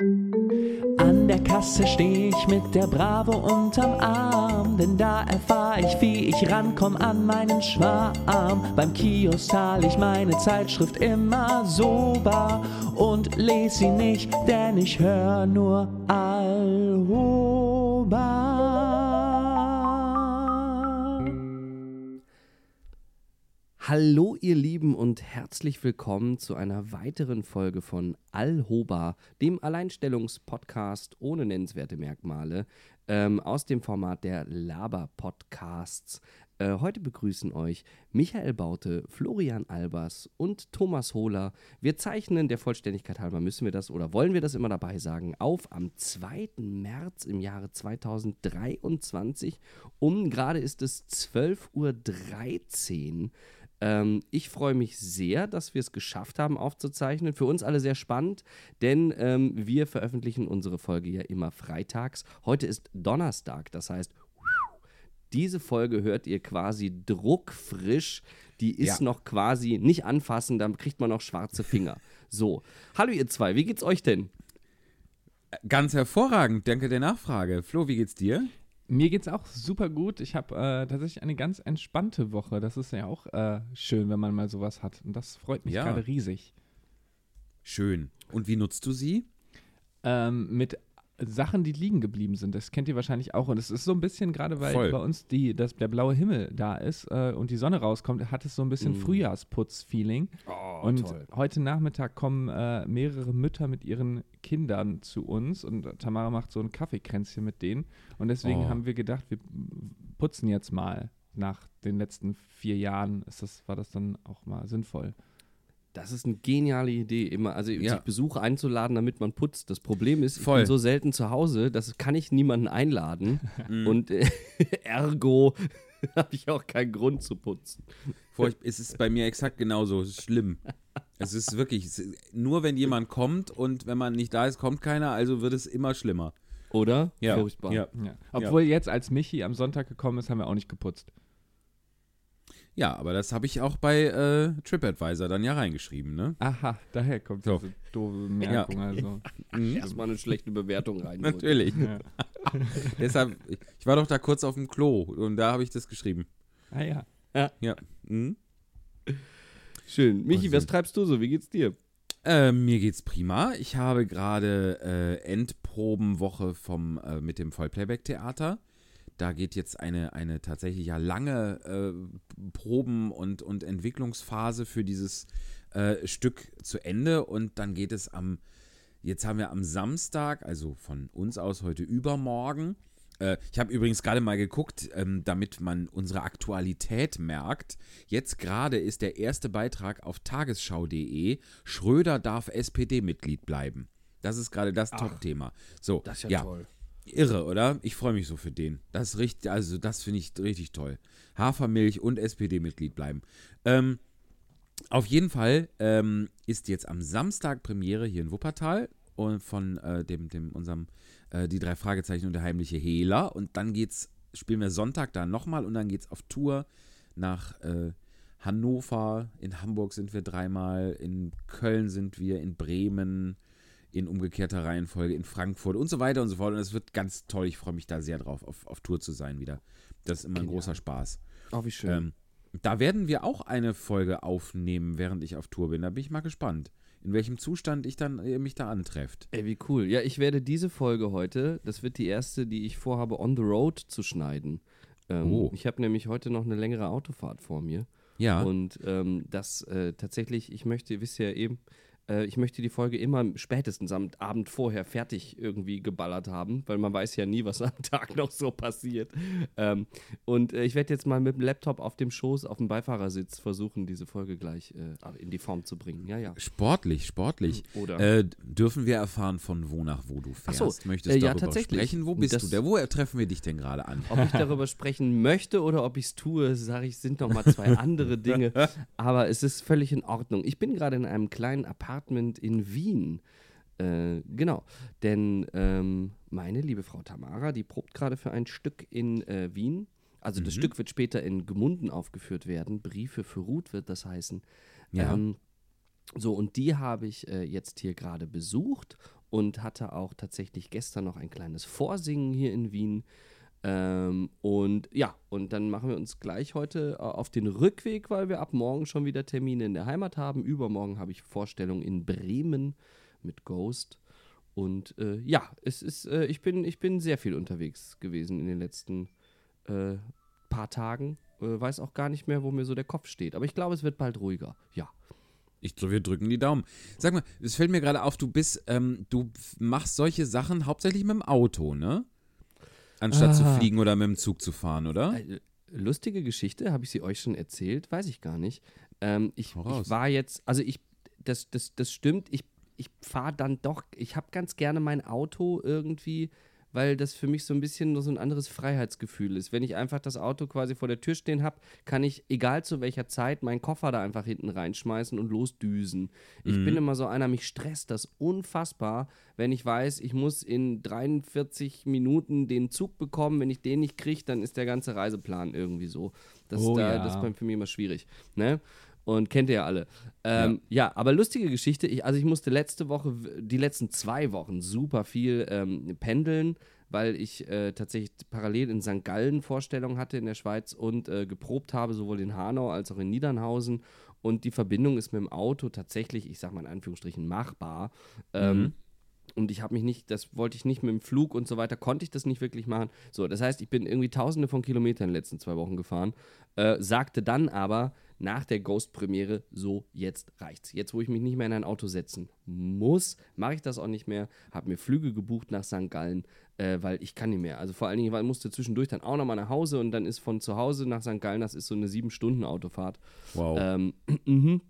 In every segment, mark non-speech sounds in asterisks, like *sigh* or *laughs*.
An der Kasse steh ich mit der Bravo unterm Arm, denn da erfahr ich, wie ich rankomm an meinen Schwarm. Beim Kiosk zahl ich meine Zeitschrift immer so bar und les sie nicht, denn ich hör nur Alhoba. Hallo ihr Lieben und herzlich willkommen zu einer weiteren Folge von Alhoba, dem Alleinstellungspodcast ohne nennenswerte Merkmale ähm, aus dem Format der Laber-Podcasts. Äh, heute begrüßen euch Michael Baute, Florian Albers und Thomas Hohler. Wir zeichnen, der Vollständigkeit halber müssen wir das oder wollen wir das immer dabei sagen, auf am 2. März im Jahre 2023. Um gerade ist es 12.13 Uhr. Ähm, ich freue mich sehr, dass wir es geschafft haben aufzuzeichnen. Für uns alle sehr spannend, denn ähm, wir veröffentlichen unsere Folge ja immer freitags. Heute ist Donnerstag, das heißt, diese Folge hört ihr quasi druckfrisch. Die ist Ja. noch quasi nicht anfassen, dann kriegt man noch schwarze Finger. *laughs* So, hallo ihr zwei, wie geht's euch denn? Ganz hervorragend, danke der Nachfrage. Flo, wie geht's dir? Mir geht's auch super gut. Ich habe äh, tatsächlich eine ganz entspannte Woche. Das ist ja auch äh, schön, wenn man mal sowas hat. Und das freut mich Ja. gerade riesig. Schön. Und wie nutzt du sie? Ähm, mit Sachen, die liegen geblieben sind. Das kennt ihr wahrscheinlich auch. Und es ist so ein bisschen, gerade weil Voll. bei uns die, das, der blaue Himmel da ist äh, und die Sonne rauskommt, hat es so ein bisschen Mm. Frühjahrsputz-Feeling. Oh, und heute Nachmittag kommen äh, mehrere Mütter mit ihren Kindern zu uns und Tamara macht so ein Kaffeekränzchen mit denen. Und deswegen Oh. haben wir gedacht, wir putzen jetzt mal. Nach den letzten vier Jahren ist das, war das dann auch mal sinnvoll. Das ist eine geniale Idee, immer, also Ja. sich Besucher einzuladen, damit man putzt. Das Problem ist, ich Voll. bin so selten zu Hause, das kann ich niemanden einladen. *laughs* Mhm. Und äh, *laughs* ergo *laughs* habe ich auch keinen Grund zu putzen. Vor, es ist bei mir exakt genauso. Es ist schlimm. Es ist wirklich, es ist, nur wenn jemand kommt und wenn man nicht da ist, kommt keiner, also wird es immer schlimmer. Oder? Ja. Furchtbar. Ja. Ja. Obwohl jetzt, als Michi am Sonntag gekommen ist, haben wir auch nicht geputzt. Ja, aber das habe ich auch bei äh, TripAdvisor dann ja reingeschrieben, ne? Aha, daher kommt So. diese doofe Merkung. Also. Mhm. Erstmal eine schlechte Bewertung rein. Natürlich. Ja. *laughs* Deshalb, ich war doch da kurz auf dem Klo und da habe ich das geschrieben. Ah ja. Ja. Mhm. Schön. Michi, Also- was treibst du so? Wie geht's dir? Äh, mir geht's prima. Ich habe gerade äh, Endprobenwoche vom, äh, mit dem Vollplayback-Theater. Da geht jetzt eine, eine tatsächlich ja lange äh, Proben- und, und Entwicklungsphase für dieses äh, Stück zu Ende. Und dann geht es am, jetzt haben wir am Samstag, also von uns aus heute übermorgen. Äh, ich habe übrigens gerade mal geguckt, ähm, damit man unsere Aktualität merkt. Jetzt gerade ist der erste Beitrag auf tagesschau.de. Schröder darf SPD-Mitglied bleiben. Das ist gerade das Top-Thema. So, Das ist ja, toll. Irre, oder? Ich freue mich so für den. Das richtig, also das finde ich richtig toll. Hafermilch und SPD-Mitglied bleiben. Ähm, auf jeden Fall ähm, ist jetzt am Samstag Premiere hier in Wuppertal und von äh, dem, dem unserem äh, die drei Fragezeichen und der heimliche Hehler und dann geht's spielen wir Sonntag da nochmal und dann geht's auf Tour nach äh, Hannover, in Hamburg sind wir dreimal, in Köln sind wir, in Bremen, in umgekehrter Reihenfolge in Frankfurt und so weiter und so fort. Und es wird ganz toll. Ich freue mich da sehr drauf, auf, auf Tour zu sein wieder. Das ist immer ein Genial. großer Spaß. Oh, wie schön. Ähm, da werden wir auch eine Folge aufnehmen, während ich auf Tour bin. Da bin ich mal gespannt, in welchem Zustand ich dann äh, mich da antrefft. Ey, wie cool. Ja, ich werde diese Folge heute, das wird die erste, die ich vorhabe, on the road zu schneiden. Ähm, Oh. Ich habe nämlich heute noch eine längere Autofahrt vor mir. Ja. Und ähm, das äh, tatsächlich, ich möchte, wisst ihr ja eben, äh, ich möchte die Folge immer spätestens am Abend vorher fertig irgendwie geballert haben, weil man weiß ja nie, was am *laughs* Tag noch so passiert. Ähm, und äh, ich werde jetzt mal mit dem Laptop auf dem Schoß, auf dem Beifahrersitz versuchen, diese Folge gleich äh, in die Form zu bringen. Ja, ja. Sportlich, sportlich. Oder? Äh, dürfen wir erfahren, von wo nach wo du Ach fährst? so, Möchtest äh, du ja, darüber tatsächlich. sprechen? Wo bist Das- du? Der, wo treffen wir dich denn gerade an? Ob ich darüber *laughs* sprechen möchte oder ob ich es tue, sage ich, sind nochmal zwei andere Dinge. *laughs* Aber es ist völlig in Ordnung. Ich bin gerade in einem kleinen Apartment in Wien. Äh, genau. Denn ähm, meine liebe Frau Tamara, die probt gerade für ein Stück in äh, Wien. Also das Stück wird später in Gemunden aufgeführt werden. Briefe für Ruth wird das heißen. Ja. Ähm, so, und die habe ich äh, jetzt hier gerade besucht und hatte auch tatsächlich gestern noch ein kleines Vorsingen hier in Wien. Ähm, und ja, und dann machen wir uns gleich heute äh, auf den Rückweg, weil wir ab morgen schon wieder Termine in der Heimat haben. Übermorgen habe ich Vorstellung in Bremen mit Ghost. Und äh, ja, es ist, äh, ich, bin, ich bin sehr viel unterwegs gewesen in den letzten äh, paar Tagen. Äh, weiß auch gar nicht mehr, wo mir so der Kopf steht. Aber ich glaube, es wird bald ruhiger. Ja. Ich glaube, wir drücken die Daumen. Sag mal, es fällt mir gerade auf, du bist, ähm, du machst solche Sachen hauptsächlich mit dem Auto, ne? Anstatt zu Ah. fliegen oder mit dem Zug zu fahren, oder? Äh, Lustige Geschichte, habe ich sie euch schon erzählt? Weiß ich gar nicht. Ähm, ich, ich war jetzt, also ich, das, das, das stimmt, ich, ich fahre dann doch, ich habe ganz gerne mein Auto irgendwie, weil das für mich so ein bisschen nur so ein anderes Freiheitsgefühl ist. Wenn ich einfach das Auto quasi vor der Tür stehen habe, kann ich, egal zu welcher Zeit, meinen Koffer da einfach hinten reinschmeißen und losdüsen. Ich bin immer so einer, mich stresst das unfassbar, wenn ich weiß, ich muss in 43 Minuten den Zug bekommen. Wenn ich den nicht kriege, dann ist der ganze Reiseplan irgendwie so. Das, Oh da, ja. das ist bei- für mich immer schwierig. Ne? Und kennt ihr ja alle. Ähm, ja. aber lustige Geschichte. Ich, also ich musste letzte Woche, die letzten zwei Wochen super viel ähm, pendeln, weil ich äh, tatsächlich parallel in St. Gallen Vorstellungen hatte in der Schweiz und äh, geprobt habe, sowohl in Hanau als auch in Niedernhausen. Und die Verbindung ist mit dem Auto tatsächlich, ich sag mal in Anführungsstrichen, machbar. Ähm, und ich habe mich nicht, das wollte ich nicht mit dem Flug und so weiter, konnte ich das nicht wirklich machen. So, das heißt, ich bin irgendwie tausende von Kilometern in den letzten zwei Wochen gefahren, äh, sagte dann aber nach der Ghost-Premiere, so, jetzt reicht's. Jetzt, wo ich mich nicht mehr in ein Auto setzen muss, mache ich das auch nicht mehr, habe mir Flüge gebucht nach St. Gallen, äh, weil ich kann nicht mehr. Also vor allen Dingen, weil ich musste zwischendurch dann auch nochmal nach Hause und dann ist von zu Hause nach St. Gallen, das ist so eine sieben Stunden Autofahrt. Wow. Ähm, *clears throat* mhm.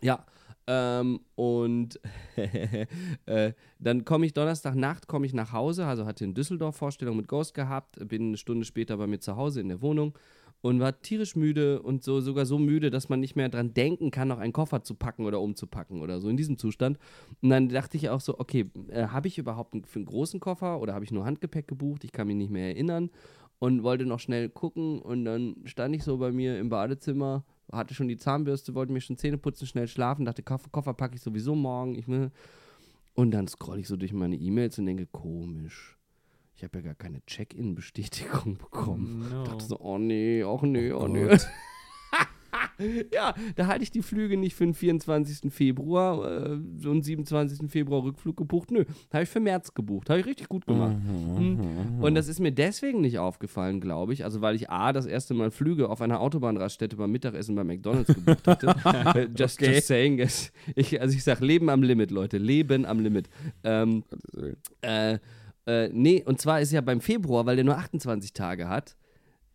Ja. Ähm, und *laughs* äh, dann komme ich Donnerstagnacht komme ich nach Hause, also hatte in Düsseldorf Vorstellung mit Ghost gehabt, bin eine Stunde später bei mir zu Hause in der Wohnung und war tierisch müde und so sogar so müde, dass man nicht mehr dran denken kann, noch einen Koffer zu packen oder umzupacken oder so in diesem Zustand. Und dann dachte ich auch so, okay, äh, habe ich überhaupt einen, für einen großen Koffer oder habe ich nur Handgepäck gebucht? Ich kann mich nicht mehr erinnern und wollte noch schnell gucken und dann stand ich so bei mir im Badezimmer, hatte schon die Zahnbürste, wollte mir schon Zähne putzen, schnell schlafen, dachte, Koffer, Koffer packe ich sowieso morgen. Ich will. Und dann scroll ich so durch meine E-Mails und denke, komisch. Ich habe ja gar keine Check-in-Bestätigung *laughs* bekommen. No. dachte so, oh nee, oh nee, oh, Oh nee. *laughs* Ja, da hatte ich die Flüge nicht für den 24. Februar äh, so einen 27. Februar Rückflug gebucht. Nö, habe ich für März gebucht. Habe ich richtig gut gemacht. Mhm. Und das ist mir deswegen nicht aufgefallen, glaube ich. Also, weil ich A, das erste Mal Flüge auf einer Autobahnraststätte beim Mittagessen bei McDonalds gebucht hatte. *laughs* Äh, just, Okay. just saying. Es, ich, also, ich sage Leben am Limit, Leute. Leben am Limit. Ähm, äh, äh, nee, und zwar ist ja beim Februar, weil der nur 28 Tage hat,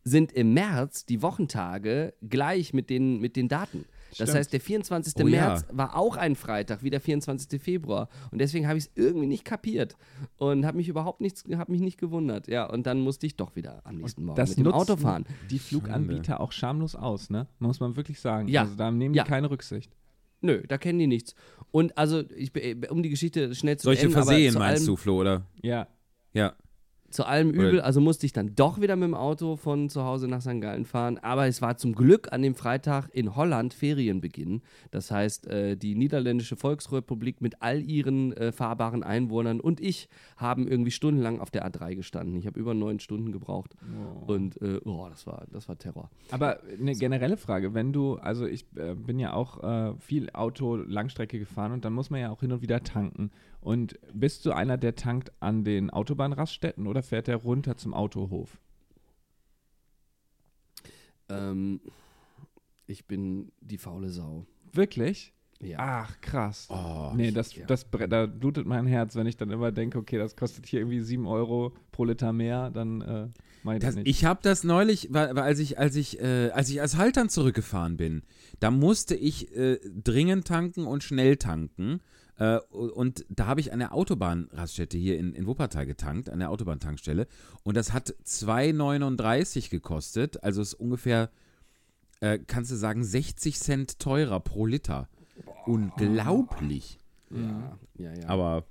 sind im März die Wochentage gleich mit den, mit den Daten. Das Stimmt. heißt, der 24. Oh ja. März war auch ein Freitag, wie der 24. Februar. Und deswegen habe ich es irgendwie nicht kapiert und habe mich überhaupt nichts, habe mich nicht gewundert. Ja, und dann musste ich doch wieder am nächsten Morgen Das mit dem nutzen Auto fahren. Die Fluganbieter auch schamlos aus, ne? Muss man wirklich sagen. Ja. Also da nehmen Ja. die keine Rücksicht. Nö, da kennen die nichts. Und also, ich, um die Geschichte schnell zu Solche aber Versehen zu meinst allem, du, Flo, oder? Ja. Ja. Zu allem Übel, also musste ich dann doch wieder mit dem Auto von zu Hause nach St. Gallen fahren. Aber es war zum Glück an dem Freitag in Holland Ferienbeginn. Das heißt, äh, die Niederländische Volksrepublik mit all ihren äh, fahrbaren Einwohnern und ich haben irgendwie stundenlang auf der A3 gestanden. Ich habe über neun Stunden gebraucht. Und äh, oh, das war, das war Terror. Aber eine generelle Frage, wenn du, also ich äh, bin ja auch äh, viel Auto Langstrecke gefahren und dann muss man ja auch hin und wieder tanken. Und bist du einer, der tankt an den Autobahnraststätten oder fährt der runter zum Autohof? Ähm, ich bin die faule Sau. Wirklich? Ja. Ach, krass. Oh, nee, das, ja. das, da blutet mein Herz, wenn ich dann immer denke, okay, das kostet hier irgendwie 7 Euro pro Liter mehr, dann äh, das, Das, nicht. ich habe das neulich, weil, weil als ich als ich äh, als ich als Haltern zurückgefahren bin, da musste ich äh, dringend tanken und schnell tanken. Äh, und da habe ich an der Autobahnraststätte hier in, in Wuppertal getankt, an der Autobahntankstelle. Und das hat 2,39 gekostet. Also ist ungefähr, äh, kannst du sagen, 60 Cent teurer pro Liter. Unglaublich. Ja, ja, ja. Aber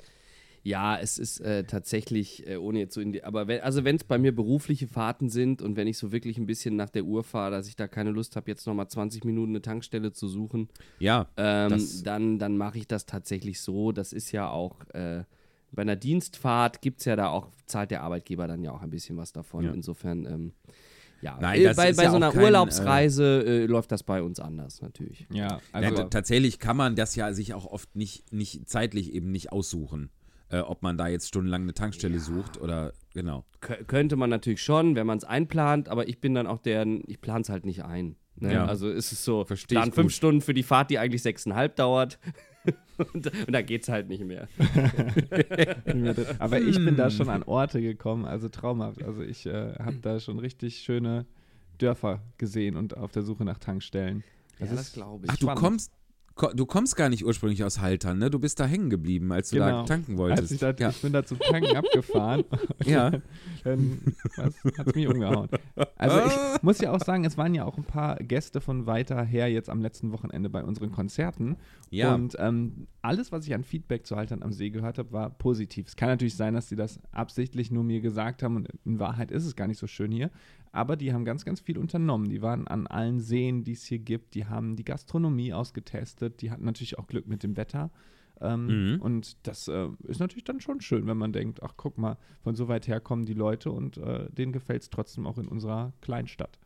Ja, es ist äh, tatsächlich, äh, ohne jetzt so in die, aber wenn, also wenn es bei mir berufliche Fahrten sind und wenn ich so wirklich ein bisschen nach der Uhr fahre, dass ich da keine Lust habe, jetzt nochmal 20 Minuten eine Tankstelle zu suchen, ja, ähm, dann, dann mache ich das tatsächlich so. Das ist ja auch, äh, bei einer Dienstfahrt gibt es ja da auch, zahlt der Arbeitgeber dann ja auch ein bisschen was davon. Ja. Insofern, ähm, ja, Nein, äh, bei, bei ja so einer kein, Urlaubsreise äh, läuft das bei uns anders natürlich. Ja, Ja, also t- tatsächlich kann man das ja sich auch oft nicht, nicht zeitlich eben nicht aussuchen, äh, ob man da jetzt stundenlang eine Tankstelle sucht oder genau. Kö- könnte man natürlich schon, wenn man es einplant, aber ich bin dann auch der, ich plane es halt nicht ein. Ne? Ja. Also ist es so, Versteh ich plan fünf gut. Stunden für die Fahrt, die eigentlich sechseinhalb dauert. *laughs* und, und da geht es halt nicht mehr. *laughs* Aber ich bin Hm. da schon an Orte gekommen, also traumhaft. Also ich äh, habe da schon richtig schöne Dörfer gesehen und auf der Suche nach Tankstellen. Ja, das glaube ich. Ach, du spannend. kommst, ko du kommst gar nicht ursprünglich aus Haltern, ne? Du bist da hängen geblieben, als du da Genau. tanken Als wolltest. ich, da, ja. ich bin da zum Tanken abgefahren. *laughs* Ja. Dann hat es mich umgehauen. Also ich muss ja auch sagen, es waren ja auch ein paar Gäste von weiter her jetzt am letzten Wochenende bei unseren Konzerten. Ja. Und ähm, alles, was ich an Feedback zu Haltern am See gehört habe, war positiv. Es kann natürlich sein, dass sie das absichtlich nur mir gesagt haben und in Wahrheit ist es gar nicht so schön hier. Aber die haben ganz, ganz viel unternommen. Die waren an allen Seen, die es hier gibt. Die haben die Gastronomie ausgetestet. Die hatten natürlich auch Glück mit dem Wetter. Ähm, Mhm. Und das äh, ist natürlich dann schon schön, wenn man denkt, ach guck mal, von so weit her kommen die Leute und äh, denen gefällt es trotzdem auch in unserer Kleinstadt.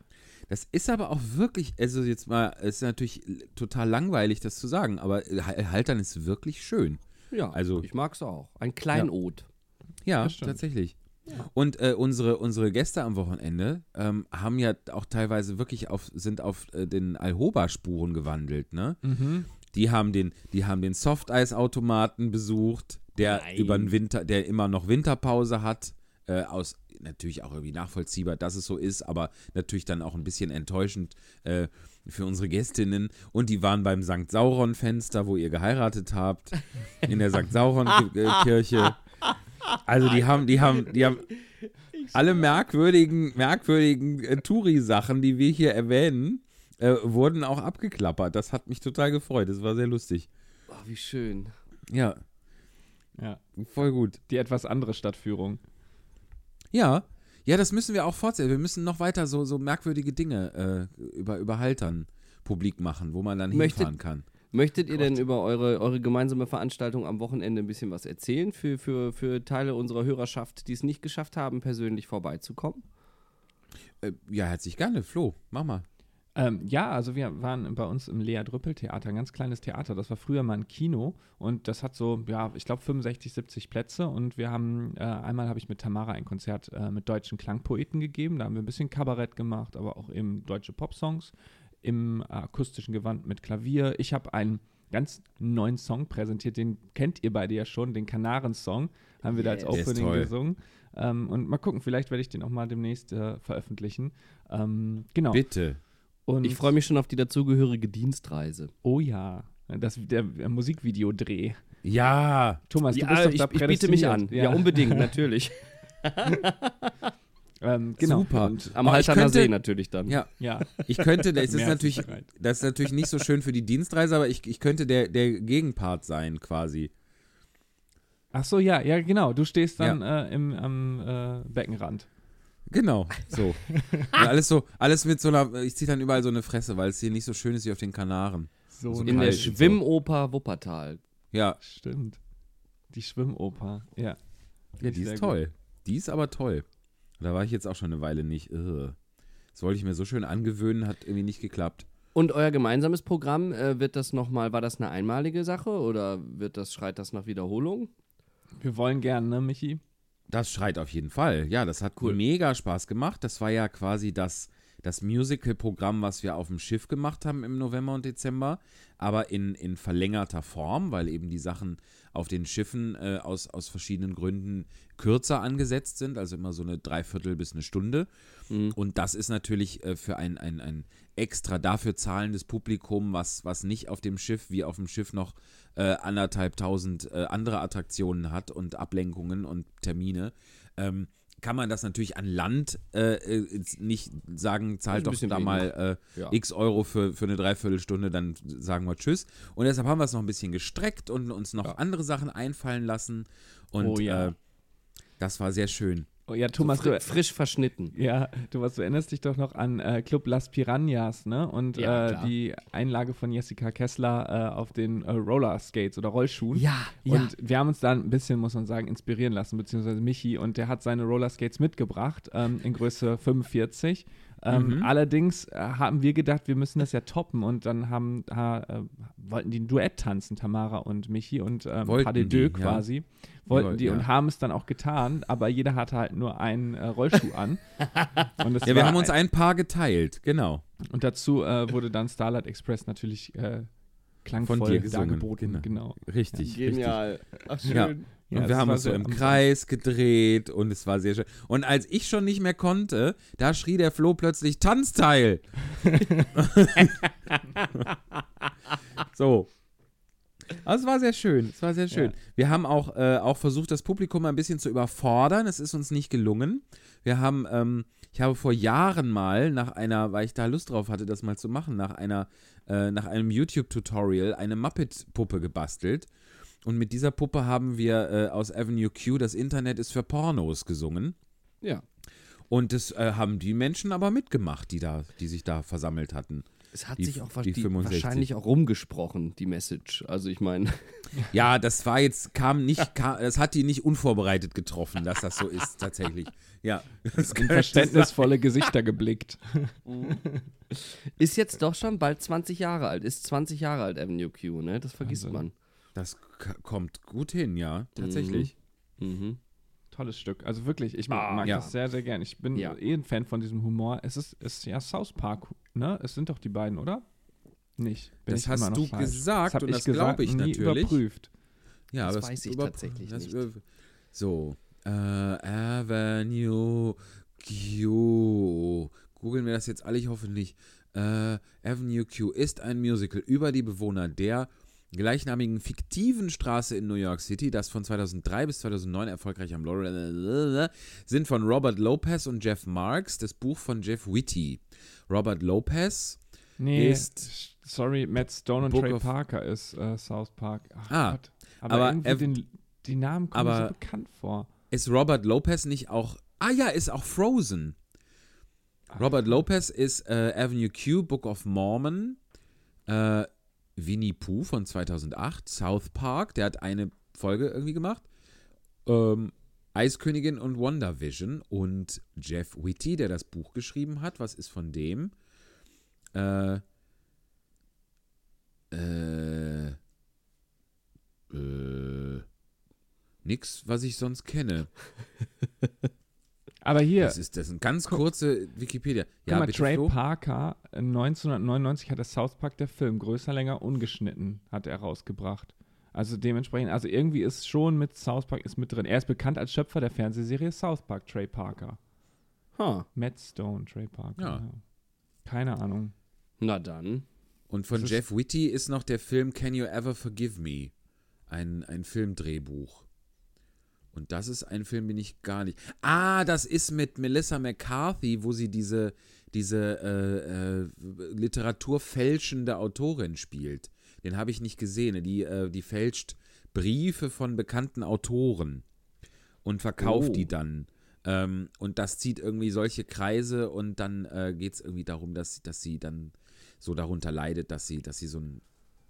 Das ist aber auch wirklich, also jetzt mal, es ist natürlich total langweilig, das zu sagen, aber äh, Hal- Haltern ist wirklich schön. Ja, Also- ich mag es auch. Ein Kleinod. Ja, Das stimmt. Und äh, unsere, unsere Gäste am Wochenende ähm, haben ja auch teilweise wirklich auf, sind auf äh, den Alhoba-Spuren gewandelt, ne? Die haben den, die haben den Softeisautomaten besucht, der Nein. über den Winter, der immer noch Winterpause hat. Äh, aus natürlich auch irgendwie nachvollziehbar, dass es so ist, aber natürlich dann auch ein bisschen enttäuschend äh, für unsere Gästinnen. Und die waren beim St. Sauron-Fenster, wo ihr geheiratet habt, in der *laughs* St. Sauron-Kirche. *laughs* Also die haben, die haben, die haben alle merkwürdigen, merkwürdigen äh, Touri-Sachen, die wir hier erwähnen, äh, wurden auch abgeklappert. Das hat mich total gefreut. Das war sehr lustig. Oh, wie schön. Ja, Ja, voll gut. die etwas andere Stadtführung. Ja, ja, das müssen wir auch fortsetzen. Wir müssen noch weiter so, so merkwürdige Dinge äh, über, über Haltern publik machen, wo man dann Möchtet- hinfahren kann. Möchtet ihr denn über eure, eure gemeinsame Veranstaltung am Wochenende ein bisschen was erzählen für, für, für Teile unserer Hörerschaft, die es nicht geschafft haben, persönlich vorbeizukommen? Äh, ja, herzlich gerne. Flo, mach mal. Ähm, ja, also wir waren bei uns im Lea Drüppel Theater, ein ganz kleines Theater. Das war früher mal ein Kino und das hat so, ja, ich glaube 65, 70 Plätze und wir haben, äh, einmal habe ich mit Tamara ein Konzert äh, mit deutschen Klangpoeten gegeben. Da haben wir ein bisschen Kabarett gemacht, aber auch eben deutsche Popsongs im akustischen Gewand mit Klavier. Ich habe einen ganz neuen Song präsentiert, den kennt ihr beide ja schon, den Kanaren-Song haben wir da als Opening gesungen. Ähm, und mal gucken, vielleicht werde ich den auch mal demnächst äh, veröffentlichen. Ähm, genau. Bitte. Und Ich freue mich schon auf die dazugehörige Dienstreise. Oh ja, das, der, der Musikvideodreh. Ja. Thomas, du ja, bist doch ich, da ich biete mich an. prädestiniert. Ja, unbedingt, natürlich. *laughs* *laughs* Ähm, genau. Super. Und, Am Halterner See natürlich dann. Ja, ja, ich könnte, das *laughs* ist natürlich, das ist natürlich nicht so schön für die Dienstreise, aber ich, ich könnte der, der Gegenpart sein, quasi. ach so, ja, ja, genau. Du stehst dann äh, im, am äh, Beckenrand. Genau, *laughs* so. Und alles so, alles mit so einer, ich ziehe dann überall so eine Fresse, weil es hier nicht so schön ist wie auf den Kanaren. So, So In der und so. Schwimmoper Wuppertal. Ja, Stimmt. Die Schwimmoper, ja. ja die ist toll. Die ist aber toll. Da war ich jetzt auch schon eine Weile nicht. Ugh. Das wollte ich mir so schön angewöhnen, hat irgendwie nicht geklappt. Und euer gemeinsames Programm, äh, wird das nochmal, war das eine einmalige Sache oder wird das, schreit das nach Wiederholung? Wir wollen gern, ne, Michi? Das schreit auf jeden Fall. Ja, das hat Cool. mega Spaß gemacht. Das war ja quasi das, das Musical-Programm, was wir auf dem Schiff gemacht haben im November und Dezember, aber in, in verlängerter Form, weil eben die Sachen auf den Schiffen äh, aus, aus verschiedenen Gründen kürzer angesetzt sind, also immer so eine Dreiviertel bis eine Stunde. Und das ist natürlich äh, für ein, ein, ein extra dafür zahlendes Publikum, was, was nicht auf dem Schiff wie auf dem Schiff noch äh, anderthalb tausend äh, andere Attraktionen hat und Ablenkungen und Termine. Ähm, kann man das natürlich an Land äh, äh, nicht sagen, zahlt doch da wenig. mal äh, Ja. x Euro für, für eine Dreiviertelstunde, dann sagen wir Tschüss. Und deshalb haben wir es noch ein bisschen gestreckt und uns noch Ja. andere Sachen einfallen lassen. Und Oh ja. äh, das war sehr schön. Oh, ja, Thomas, Fri du, frisch verschnitten. ja, Thomas, du erinnerst dich doch noch an äh, Club Las Piranhas, ne? Und Ja, äh, die Einlage von Jessica Kessler äh, auf den äh, Roller Skates oder Rollschuhen. Ja, ja. Und wir haben uns da ein bisschen, muss man sagen, inspirieren lassen, beziehungsweise Michi. Und der hat seine Rollerskates mitgebracht ähm, in Größe 45. Ähm, Mhm. Allerdings äh, haben wir gedacht, wir müssen das ja toppen. Und dann haben, ha, äh, wollten die ein Duett tanzen, Tamara und Michi und ähm, Wollten Pas de die, Deux ja. quasi. Wollten wollten, die und ja. haben es dann auch getan. Aber jeder hatte halt nur einen äh, Rollschuh an. *laughs* Und, Ja, wir haben uns ein Paar geteilt, genau. und dazu äh, wurde dann Starlight Express natürlich äh, klangvoll dir gesungen, dargeboten. genau. Genau. Richtig, richtig. Ach, Ja. Ja, und wir haben uns so im. Kreis gedreht und es war sehr schön. Und als ich schon nicht mehr konnte, da schrie der Flo plötzlich Tanzteil. *laughs* so. Also es war sehr schön, es war sehr schön. Ja. Wir haben auch, äh, auch versucht, das Publikum ein bisschen zu überfordern. Es ist uns nicht gelungen. Wir haben, ähm, ich habe vor Jahren mal nach einer, weil ich da Lust drauf hatte, das mal zu machen, nach einer, äh, nach einem YouTube-Tutorial eine Muppet-Puppe gebastelt. Und mit dieser Puppe haben wir äh, aus Avenue Q das Internet ist für Pornos gesungen. Ja. Und das äh, haben die Menschen aber mitgemacht, die da, die sich da versammelt hatten. Es hat Die- sich auch die die 65. wahrscheinlich auch rumgesprochen, die Message. Also ich meine, *laughs* Ja, das war jetzt, kam nicht, kam, das hat die nicht unvorbereitet getroffen, dass das so ist, tatsächlich. *laughs* Ja. In verständnisvolle Gesichter geblickt. *laughs* ist jetzt doch schon bald 20 Jahre alt. Ist 20 Jahre alt Avenue Q, ne? Das vergisst Wahnsinn. Das kommt gut hin, ja, tatsächlich. man. Mhm. Tolles Stück. Also wirklich, ich mag, Ah, mag ja. das sehr, sehr gern. Ich bin Ja. eh ein Fan von diesem Humor. Es ist, es ist ja South Park, ne? Es sind doch die beiden, oder? Nicht. Bin Das hast du falsch. gesagt hab und das glaube ich natürlich. überprüft. Ja, Das aber weiß ich tatsächlich das nicht. So, äh, Avenue Q. Googeln wir das jetzt alle, ich hoffe nicht. Äh, Avenue Q ist ein Musical über die Bewohner der gleichnamigen fiktiven Straße in New York City, das von 2003 bis 2009 erfolgreich am Laurel sind von Robert Lopez und Jeff Marks, das Buch von Jeff Whitty. Robert Lopez Nee, Ist- sorry, Matt Stone und Book Trey Parker ist äh, South Park. Ach Ah, Gott. Aber, aber irgendwie den, die Namen kommen aber- so bekannt vor. ist Robert Lopez nicht auch. Ah ja, ist auch Frozen. Robert Lopez ist äh, Avenue Q, Book of Mormon, äh, Winnie Pooh von 2008, South Park, der hat eine Folge irgendwie gemacht, ähm, Eiskönigin und WandaVision und Jeff Whitty, der das Buch geschrieben hat. Was ist von dem? Äh, äh, äh, nix, was ich sonst kenne. *laughs* Aber hier, Das ist das sind ganz kurze Wikipedia. guck mal, Trey Flo? Parker, äh, 1999 hat der South Park, der Film, größer, länger, ungeschnitten, hat er rausgebracht. Also dementsprechend, also irgendwie ist schon mit South Park ist mit drin. Er ist bekannt als Schöpfer der Fernsehserie South Park, Trey Parker. Ha. Matt Stone, Trey Parker. Ja. Ja. Keine Ahnung. Na dann. Und von Das Jeff Whitty ist noch der Film Can You Ever Forgive Me? Ein, ein Filmdrehbuch. Und das ist ein Film, den ich gar nicht. Ah, das ist mit Melissa McCarthy, wo sie diese, diese äh, äh, literaturfälschende Autorin spielt. Den habe ich nicht gesehen. Die, äh, die fälscht Briefe von bekannten Autoren und verkauft Oh. die dann. Ähm, und das zieht irgendwie solche Kreise und dann äh, geht es irgendwie darum, dass, dass sie dann so darunter leidet, dass sie, dass sie so ein.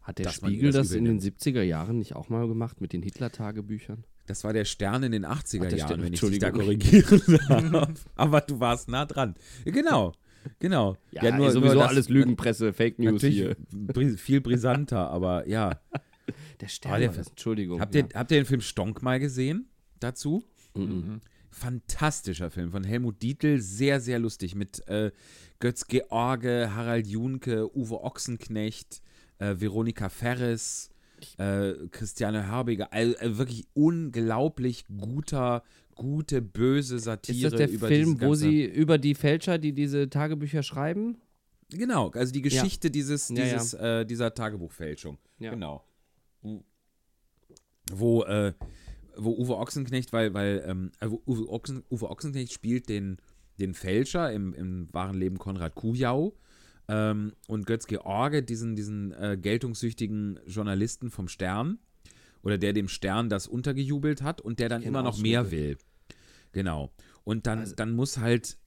Hat der Spiegel das in den übel 70er Jahren nicht auch mal gemacht mit den Hitler-Tagebüchern? Das war der Stern in den 80er Ach, Jahren, wenn ich dich da Entschuldigung. korrigieren *laughs* darf. Aber du warst nah dran. Genau, genau. Ja, ist sowieso das- alles Lügenpresse, Fake News Natürlich hier. viel brisanter, aber ja. *laughs* Der Stern, der- Entschuldigung. Habt ihr, habt ihr den Film Stonk mal gesehen dazu? ja. Mhm. Fantastischer Film von Helmut Dietl, sehr, sehr lustig mit äh, Götz George, Harald Junke, Uwe Ochsenknecht, äh, Veronika Ferres, äh, Christiane Herbiger. Also, äh, wirklich unglaublich guter, gute, böse Satire Ist das der über Film, dieses wo sie über die Fälscher, die diese Tagebücher schreiben? Genau, also die Geschichte dieses, Ja, ja. dieses, Äh, dieser Tagebuchfälschung. Ja. Genau. Wo, äh, wo Uwe Ochsenknecht, weil, weil ähm, also Uwe, Ochsen, Uwe Ochsenknecht spielt den, den Fälscher im, im wahren Leben Konrad Kujau ähm, und Götz George, diesen, diesen äh, geltungssüchtigen Journalisten vom Stern oder der dem Stern das untergejubelt hat und der dann immer noch mehr will. Genau. Und dann, Also- dann muss halt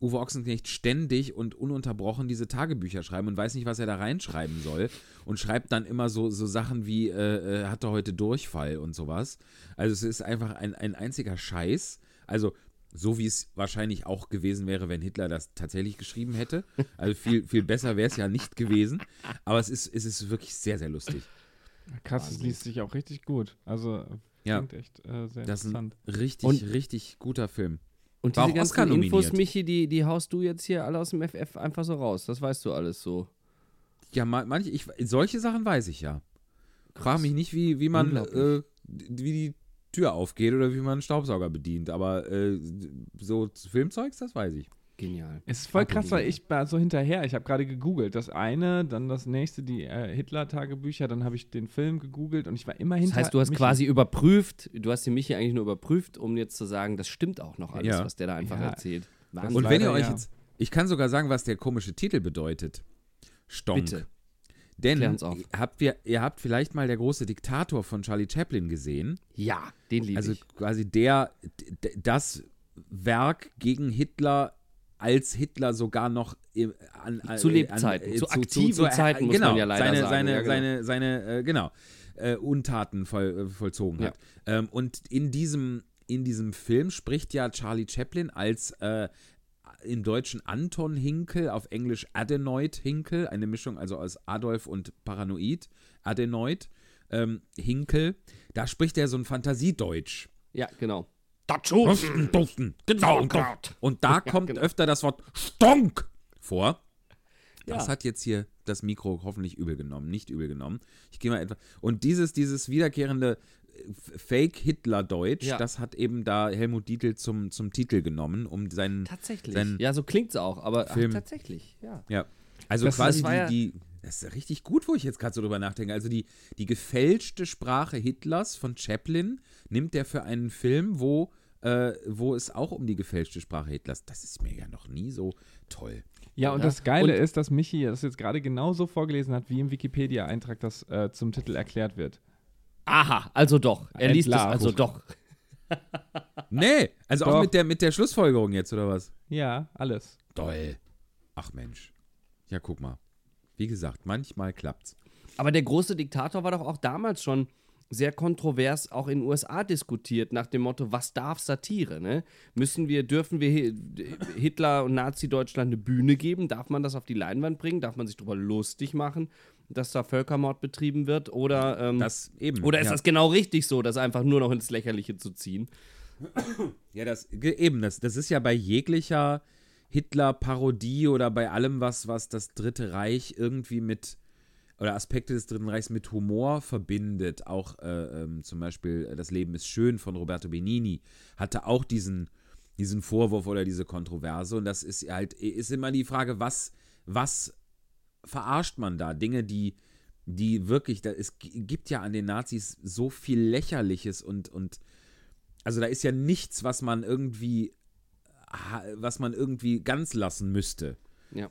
Uwe Ochsenknecht ständig und ununterbrochen diese Tagebücher schreiben und weiß nicht, was er da reinschreiben soll. Und schreibt dann immer so, so Sachen wie, äh, äh, hatte heute Durchfall und sowas. Also es ist einfach ein, ein einziger Scheiß. Also so wie es wahrscheinlich auch gewesen wäre, wenn Hitler das tatsächlich geschrieben hätte. Also viel, viel besser wäre es ja nicht gewesen. Aber es ist, es ist wirklich sehr, sehr lustig. Krass, es liest sich auch richtig gut. Also Ja. klingt echt äh, sehr Das ist ein interessant. richtig, Und- richtig guter Film. Und War diese auch ganzen Oscar Infos, nominiert. Michi, die, die haust du jetzt hier alle aus dem FF einfach so raus. Das weißt du alles so. Ja, ma- manche, ich, solche Sachen weiß ich ja. Frag mich nicht, wie, wie man, äh, wie die Tür aufgeht oder wie man einen Staubsauger bedient, aber äh, so Filmzeugs, das weiß ich. Genial. Es ist voll Ach, krass, weil ich war so hinterher. Ich habe gerade gegoogelt. Das eine, dann das nächste, die äh, Hitler-Tagebücher, dann habe ich den Film gegoogelt und ich war immer Das hinter. heißt, du hast Michi. quasi überprüft, du hast den Michi eigentlich nur überprüft, um jetzt zu sagen, das stimmt auch noch alles, Ja. was der da einfach Ja. erzählt. Das Wahnsinn. Und wenn ihr euch ja. jetzt, ich kann sogar sagen, was der komische Titel bedeutet. Stonk. Bitte. Denn habt wir, ihr habt vielleicht mal der große Diktator von Charlie Chaplin gesehen. Ja, den liebe Also ich. quasi der, das Werk gegen Hitler, als Hitler sogar noch an, an, Zu Lebzeiten, zu aktiven Zeiten muss genau, man ja leider seine, sagen, Seine, ja, genau. seine, seine, äh, genau, äh, Untaten voll, äh, vollzogen hat. Ähm, und in diesem, in diesem Film spricht ja Charlie Chaplin als äh, im Deutschen Anton Hinkel, auf Englisch Adenoid Hinkel, eine Mischung also aus Adolf und Paranoid, Adenoid ähm, Hinkel. Da spricht er so ein Fantasiedeutsch. Ja, genau. Dusten, dusten, genau. Und da *laughs* kommt genau. öfter das Wort Stonk vor. Das Ja. hat jetzt hier das Mikro hoffentlich übel genommen, nicht übel genommen. Ich gehe mal etwa. Und dieses, dieses wiederkehrende Fake-Hitler-Deutsch, Ja. das hat eben da Helmut Dietl zum, zum Titel genommen, um seinen. Tatsächlich. Sein- ja, so klingt's auch, aber ach, Film. tatsächlich, ja. Ja. Also Das- quasi das war ja- die, die. Das ist richtig gut, wo ich jetzt gerade so drüber nachdenke. Also die, die gefälschte Sprache Hitlers von Chaplin nimmt er für einen Film, wo, äh, wo es auch um die gefälschte Sprache Hitlers. Das ist mir ja noch nie so toll. Ja, und das Geile Und- ist, dass Michi das jetzt gerade genauso vorgelesen hat, wie im Wikipedia-Eintrag das äh, zum Titel erklärt wird. Aha, also doch. Er liest es also doch. *laughs* Nee, also auch Doch. mit der, mit der Schlussfolgerung jetzt, oder was? Ja, alles. Toll. Ach Mensch. Ja, guck mal. Wie gesagt, manchmal klappt's. Aber der große Diktator war doch auch damals schon sehr kontrovers auch in den USA diskutiert, nach dem Motto, was darf Satire? Ne? Müssen wir, dürfen wir Hi- Hitler und Nazi-Deutschland eine Bühne geben? Darf man das auf die Leinwand bringen? Darf man sich darüber lustig machen, dass da Völkermord betrieben wird? Oder, ähm, Das eben. oder ist ja. das genau richtig so, das einfach nur noch ins Lächerliche zu ziehen? Ja, das eben, das, das ist ja bei jeglicher Hitler-Parodie oder bei allem, was, was das Dritte Reich irgendwie mit oder Aspekte des Dritten Reichs mit Humor verbindet. Auch äh, ähm, zum Beispiel äh, Das Leben ist schön von Roberto Benini hatte auch diesen, diesen Vorwurf oder diese Kontroverse. Und das ist halt, ist immer die Frage, was, was verarscht man da? Dinge, die, die wirklich, da, es gibt ja an den Nazis so viel Lächerliches und, und also da ist ja nichts, was man irgendwie, was man irgendwie ganz lassen müsste. Ja.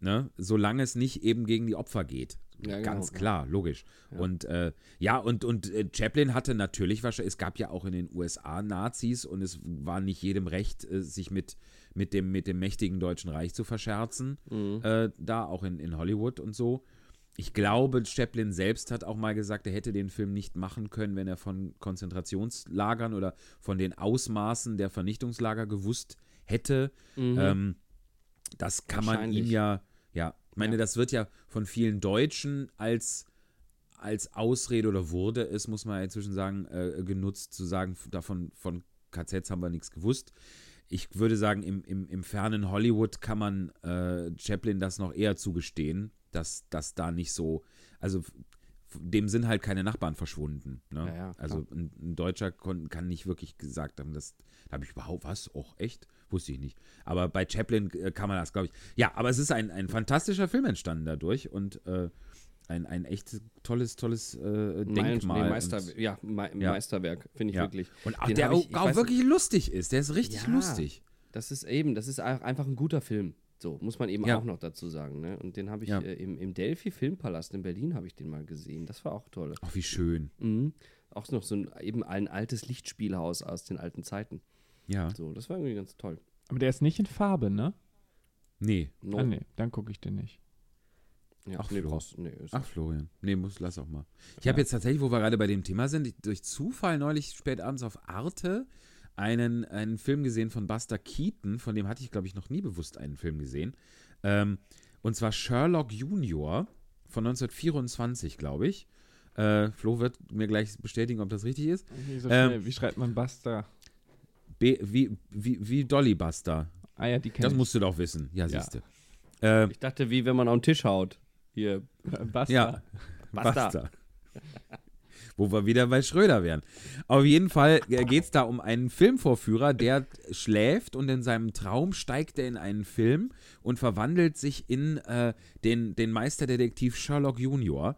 Ne? Solange es nicht eben gegen die Opfer geht. Ja, genau, Ganz ja. klar, logisch. Und äh, ja, und, und äh, Chaplin hatte natürlich wahrscheinlich, es gab ja auch in den USA Nazis und es war nicht jedem recht, äh, sich mit, mit, dem, mit dem mächtigen Deutschen Reich zu verscherzen. Mhm. Äh, da, auch in, in Hollywood und so. Ich glaube, Chaplin selbst hat auch mal gesagt, er hätte den Film nicht machen können, wenn er von Konzentrationslagern oder von den Ausmaßen der Vernichtungslager gewusst hätte. Ähm, das kann man ihm ja, ja, ich meine, Ja. das wird ja von vielen Deutschen als, als Ausrede oder wurde es, muss man ja inzwischen sagen, äh, genutzt, zu sagen, davon von KZs haben wir nichts gewusst. Ich würde sagen, im, im, im fernen Hollywood kann man äh, Chaplin das noch eher zugestehen, dass das da nicht so, also dem sind halt keine Nachbarn verschwunden. Ne? Ja, ja, also ein, ein Deutscher kon, kann nicht wirklich gesagt haben, das da habe ich überhaupt was, auch echt, wusste ich nicht. Aber bei Chaplin äh, kann man das, glaube ich. Ja, aber es ist ein, ein fantastischer Film entstanden dadurch und äh, ein, ein echt tolles, tolles äh, Denkmal. nee, Meister, und, ja, Me Ja. Meisterwerk, finde ich ja. wirklich. und auch, Den der ich- auch, ich auch wirklich lustig ist. Der ist richtig Ja. lustig. Das ist eben, das ist auch einfach ein guter Film. So, muss man eben Ja. auch noch dazu sagen. Ne? Und den habe ich Ja. äh, im, im Delphi Filmpalast in Berlin habe ich den mal gesehen. Das war auch toll. Ach, wie schön. Mhm. Auch noch so ein eben ein altes Lichtspielhaus aus den alten Zeiten. Ja. So, das war irgendwie ganz toll. Aber der ist nicht in Farbe, ne? Nee. No. Ah, nee, dann gucke ich den nicht. Ja, Ach, nee, Flo. brauchst, nee, ist Ach, Florian. Nee, muss, lass auch mal. Ich Ja. habe jetzt tatsächlich, wo wir gerade bei dem Thema sind, ich, durch Zufall neulich spät abends auf Arte einen, einen Film gesehen von Buster Keaton, von dem hatte ich, glaube ich, noch nie bewusst einen Film gesehen. Ähm, und zwar Sherlock Junior von 1924, glaube ich. Äh, Flo wird mir gleich bestätigen, ob das richtig ist. Wie, so Ähm. Wie schreibt man Buster? B wie, wie, wie Dolly Buster. Ah ja, die kennt Das ich. musst du doch wissen. Ja, Ja. siehst du. Äh, Ich dachte, wie wenn man auf den Tisch haut. Hier, Buster. Ja. Basta. Basta. *laughs* Wo wir wieder bei Schröder wären. Auf jeden Fall geht es da um einen Filmvorführer, der schläft und in seinem Traum steigt er in einen Film und verwandelt sich in äh, den, den Meisterdetektiv Sherlock Junior.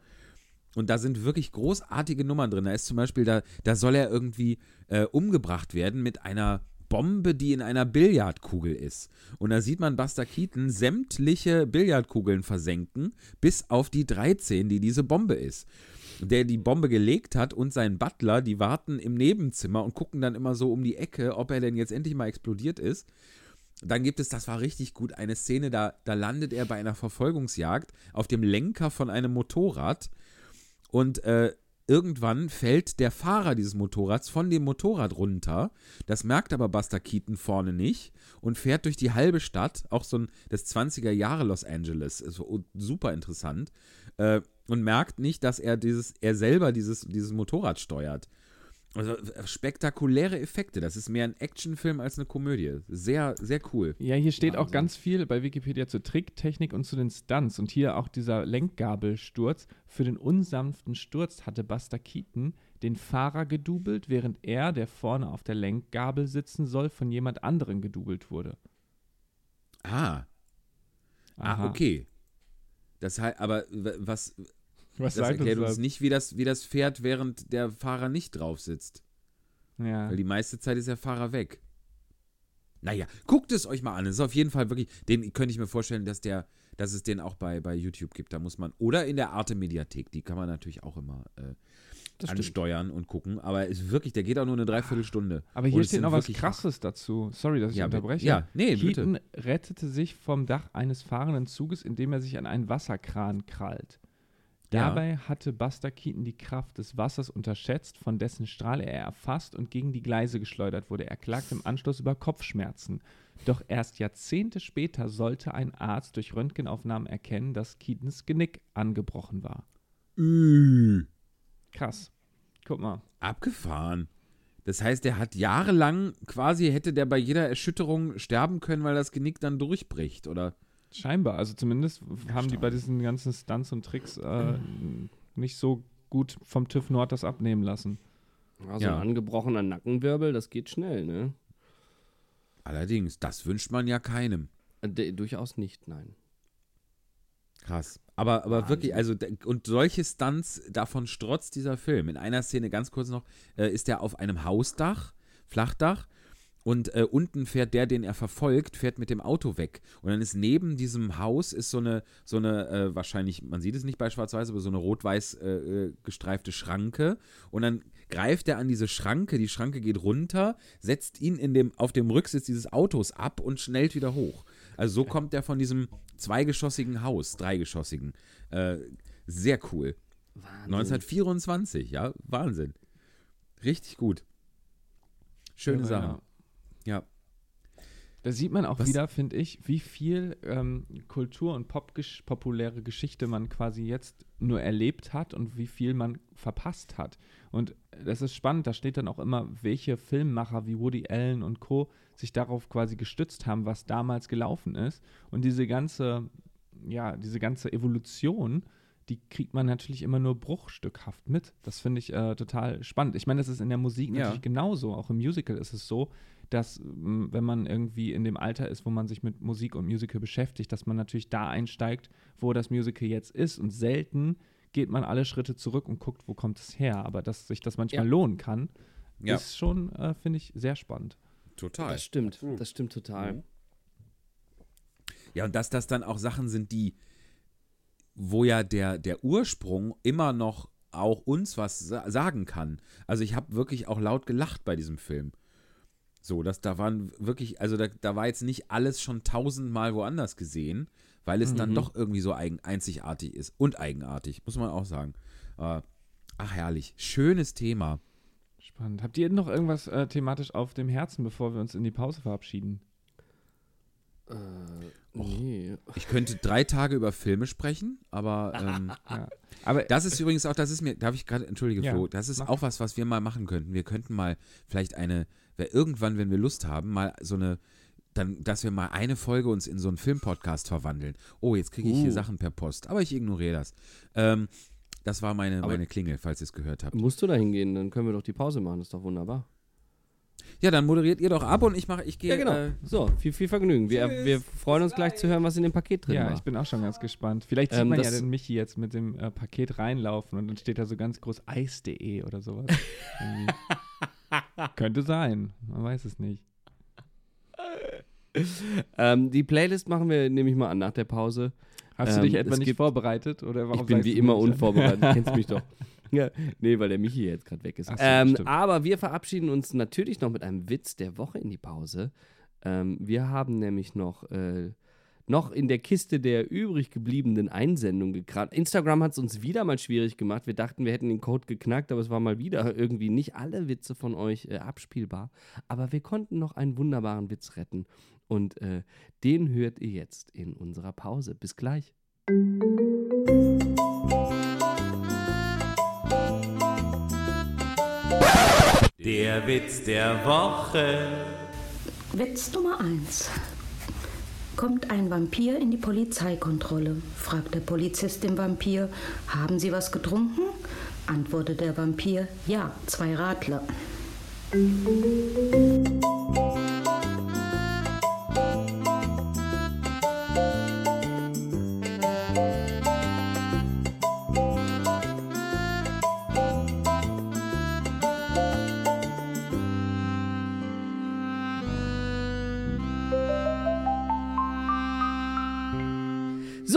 Und da sind wirklich großartige Nummern drin. Da ist zum Beispiel, da, da soll er irgendwie äh, umgebracht werden mit einer Bombe, die in einer Billardkugel ist. Und da sieht man Buster Keaton sämtliche Billardkugeln versenken, bis auf die 13, die diese Bombe ist. Der die Bombe gelegt hat und sein Butler, die warten im Nebenzimmer und gucken dann immer so um die Ecke, ob er denn jetzt endlich mal explodiert ist. Dann gibt es, das war richtig gut, eine Szene, da, da landet er bei einer Verfolgungsjagd auf dem Lenker von einem Motorrad und äh, irgendwann fällt der Fahrer dieses Motorrads von dem Motorrad runter. Das merkt aber Buster Keaton vorne nicht und fährt durch die halbe Stadt, auch so ein das 20er Jahre Los Angeles, ist super interessant, äh, und merkt nicht, dass er dieses, er selber dieses, dieses Motorrad steuert. Also spektakuläre Effekte. Das ist mehr ein Actionfilm als eine Komödie. Sehr, sehr cool. Ja, hier steht auch Wahnsinn. ganz viel bei Wikipedia zur Tricktechnik und zu den Stunts. Und hier auch dieser Lenkgabelsturz. Für den unsanften Sturz hatte Buster Keaton den Fahrer gedoubelt, während er, der vorne auf der Lenkgabel sitzen soll, von jemand anderem gedoubelt wurde. Ah, ah Aha. okay. Das heißt, aber was, Was das erklärt uns das? nicht, wie das, wie das fährt, während der Fahrer nicht drauf sitzt. Ja. Weil die meiste Zeit ist der Fahrer weg. Naja, guckt es euch mal an. Es ist auf jeden Fall wirklich, den könnte ich mir vorstellen, dass der, dass es den auch bei, bei YouTube gibt. Da muss man, oder in der Arte Mediathek, die kann man natürlich auch immer äh, das ansteuern und gucken. Aber es ist wirklich, der geht auch nur eine Dreiviertelstunde. Aber hier steht noch was Krasses dazu. Sorry, dass ich Ja, unterbreche. ja, nee, Keaton bitte. rettete sich vom Dach eines fahrenden Zuges, indem er sich an einen Wasserkran krallt. Ja. Dabei hatte Buster Keaton die Kraft des Wassers unterschätzt, von dessen Strahl er erfasst und gegen die Gleise geschleudert wurde. Er klagte im Anschluss über Kopfschmerzen. Doch erst Jahrzehnte später sollte ein Arzt durch Röntgenaufnahmen erkennen, dass Keatons Genick angebrochen war. Üh. Krass. Guck mal. Abgefahren. Das heißt, der hat jahrelang quasi, hätte der bei jeder Erschütterung sterben können, weil das Genick dann durchbricht, oder? Scheinbar. Also zumindest haben die bei diesen ganzen Stunts und Tricks äh, nicht so gut vom TÜV Nord das abnehmen lassen. Also Ja. ein angebrochener Nackenwirbel, das geht schnell, ne? Allerdings, das wünscht man ja keinem. Äh, de- durchaus nicht, nein. Krass. Aber, aber Wahnsinn. wirklich, also, d- und solche Stunts, davon strotzt dieser Film. In einer Szene, ganz kurz noch, äh, ist er auf einem Hausdach, Flachdach, und äh, unten fährt der, den er verfolgt, fährt mit dem Auto weg. Und dann ist neben diesem Haus ist so eine, so eine äh, wahrscheinlich, man sieht es nicht bei Schwarz-Weiß, aber so eine rot-weiß äh, äh, gestreifte Schranke. Und dann greift er an diese Schranke, die Schranke geht runter, setzt ihn in dem, auf dem Rücksitz dieses Autos ab und schnellt wieder hoch. Also so kommt er von diesem zweigeschossigen Haus, dreigeschossigen. Äh, sehr cool. Wahnsinn. 1924, ja, Wahnsinn. Richtig gut. Schöne Aber Sache. ja. Ja. Da sieht man auch Was- wieder, finde ich, wie viel ähm, Kultur und Popgesch populäre Geschichte man quasi jetzt nur erlebt hat und wie viel man verpasst hat. Und das ist spannend, da steht dann auch immer, welche Filmmacher wie Woody Allen und Co. sich darauf quasi gestützt haben, was damals gelaufen ist. Und diese ganze, ja, diese ganze Evolution, die kriegt man natürlich immer nur bruchstückhaft mit. Das finde ich äh, total spannend. Ich meine, das ist in der Musik Ja. natürlich genauso. Auch im Musical ist es so, dass wenn man irgendwie in dem Alter ist, wo man sich mit Musik und Musical beschäftigt, dass man natürlich da einsteigt, wo das Musical jetzt ist und selten geht man alle Schritte zurück und guckt, wo kommt es her. Aber dass sich das manchmal Ja. lohnen kann, Ja. ist schon, äh, finde ich, sehr spannend. Total. Das stimmt, das stimmt total. Mhm. Ja, und dass das dann auch Sachen sind, die, wo ja der, der Ursprung immer noch auch uns was sa sagen kann. Also ich habe wirklich auch laut gelacht bei diesem Film. So, das, da waren wirklich, also da, da war jetzt nicht alles schon tausendmal woanders gesehen, weil es dann Mhm. doch irgendwie so eigen, einzigartig ist und eigenartig, muss man auch sagen. Äh, ach, herrlich. Schönes Thema. Spannend. Habt ihr noch irgendwas äh, thematisch auf dem Herzen, bevor wir uns in die Pause verabschieden? Äh, nee. Ich könnte drei Tage über Filme sprechen, aber ähm, *laughs* Ja. Aber das ist übrigens auch, das ist mir, darf ich gerade, entschuldige Ja, Flo, das ist mach. auch was, was wir mal machen könnten. Wir könnten mal vielleicht eine, wer- irgendwann, wenn wir Lust haben, mal so eine, dann, dass wir mal eine Folge uns in so einen Filmpodcast verwandeln. Oh, jetzt kriege ich hier Uh. Sachen per Post, aber ich ignoriere das. Ähm, das war meine, Aber- meine Klingel, falls ihr es gehört habt. Musst du da hingehen, dann können wir doch die Pause machen, das ist doch wunderbar. Ja, dann moderiert ihr doch ab und ich mache, ich gehe. Ja, genau. Äh, so, viel, viel Vergnügen. Wir, Tschüss. wir freuen uns gleich zu hören, was in dem Paket drin ja, war. ich bin auch schon ganz gespannt. Vielleicht sieht Ähm, man ja den Michi jetzt mit dem äh, Paket reinlaufen und dann steht da so ganz groß eis.de oder sowas. *laughs* *laughs* Könnte sein, man weiß es nicht. ähm, die Playlist machen wir, nehme ich mal an, nach der Pause. Hast du Ähm, dich etwa es nicht gibt- vorbereitet? Oder warum ich bin wie immer unvorbereitet, du kennst mich *laughs* doch. Ja, nee, weil der Michi jetzt gerade weg ist. So, ähm, aber wir verabschieden uns natürlich noch mit einem Witz der Woche in die Pause. Ähm, wir haben nämlich noch, äh, noch in der Kiste der übrig gebliebenen Einsendungen gekramt. Instagram hat es uns wieder mal schwierig gemacht. Wir dachten, wir hätten den Code geknackt, aber es war mal wieder irgendwie nicht alle Witze von euch äh, abspielbar. Aber wir konnten noch einen wunderbaren Witz retten. Und äh, den hört ihr jetzt in unserer Pause. Bis gleich. Der Witz der Woche. Witz Nummer 1. Kommt ein Vampir in die Polizeikontrolle, fragt der Polizist den Vampir, haben Sie was getrunken? Antwortet der Vampir, ja, zwei Radler.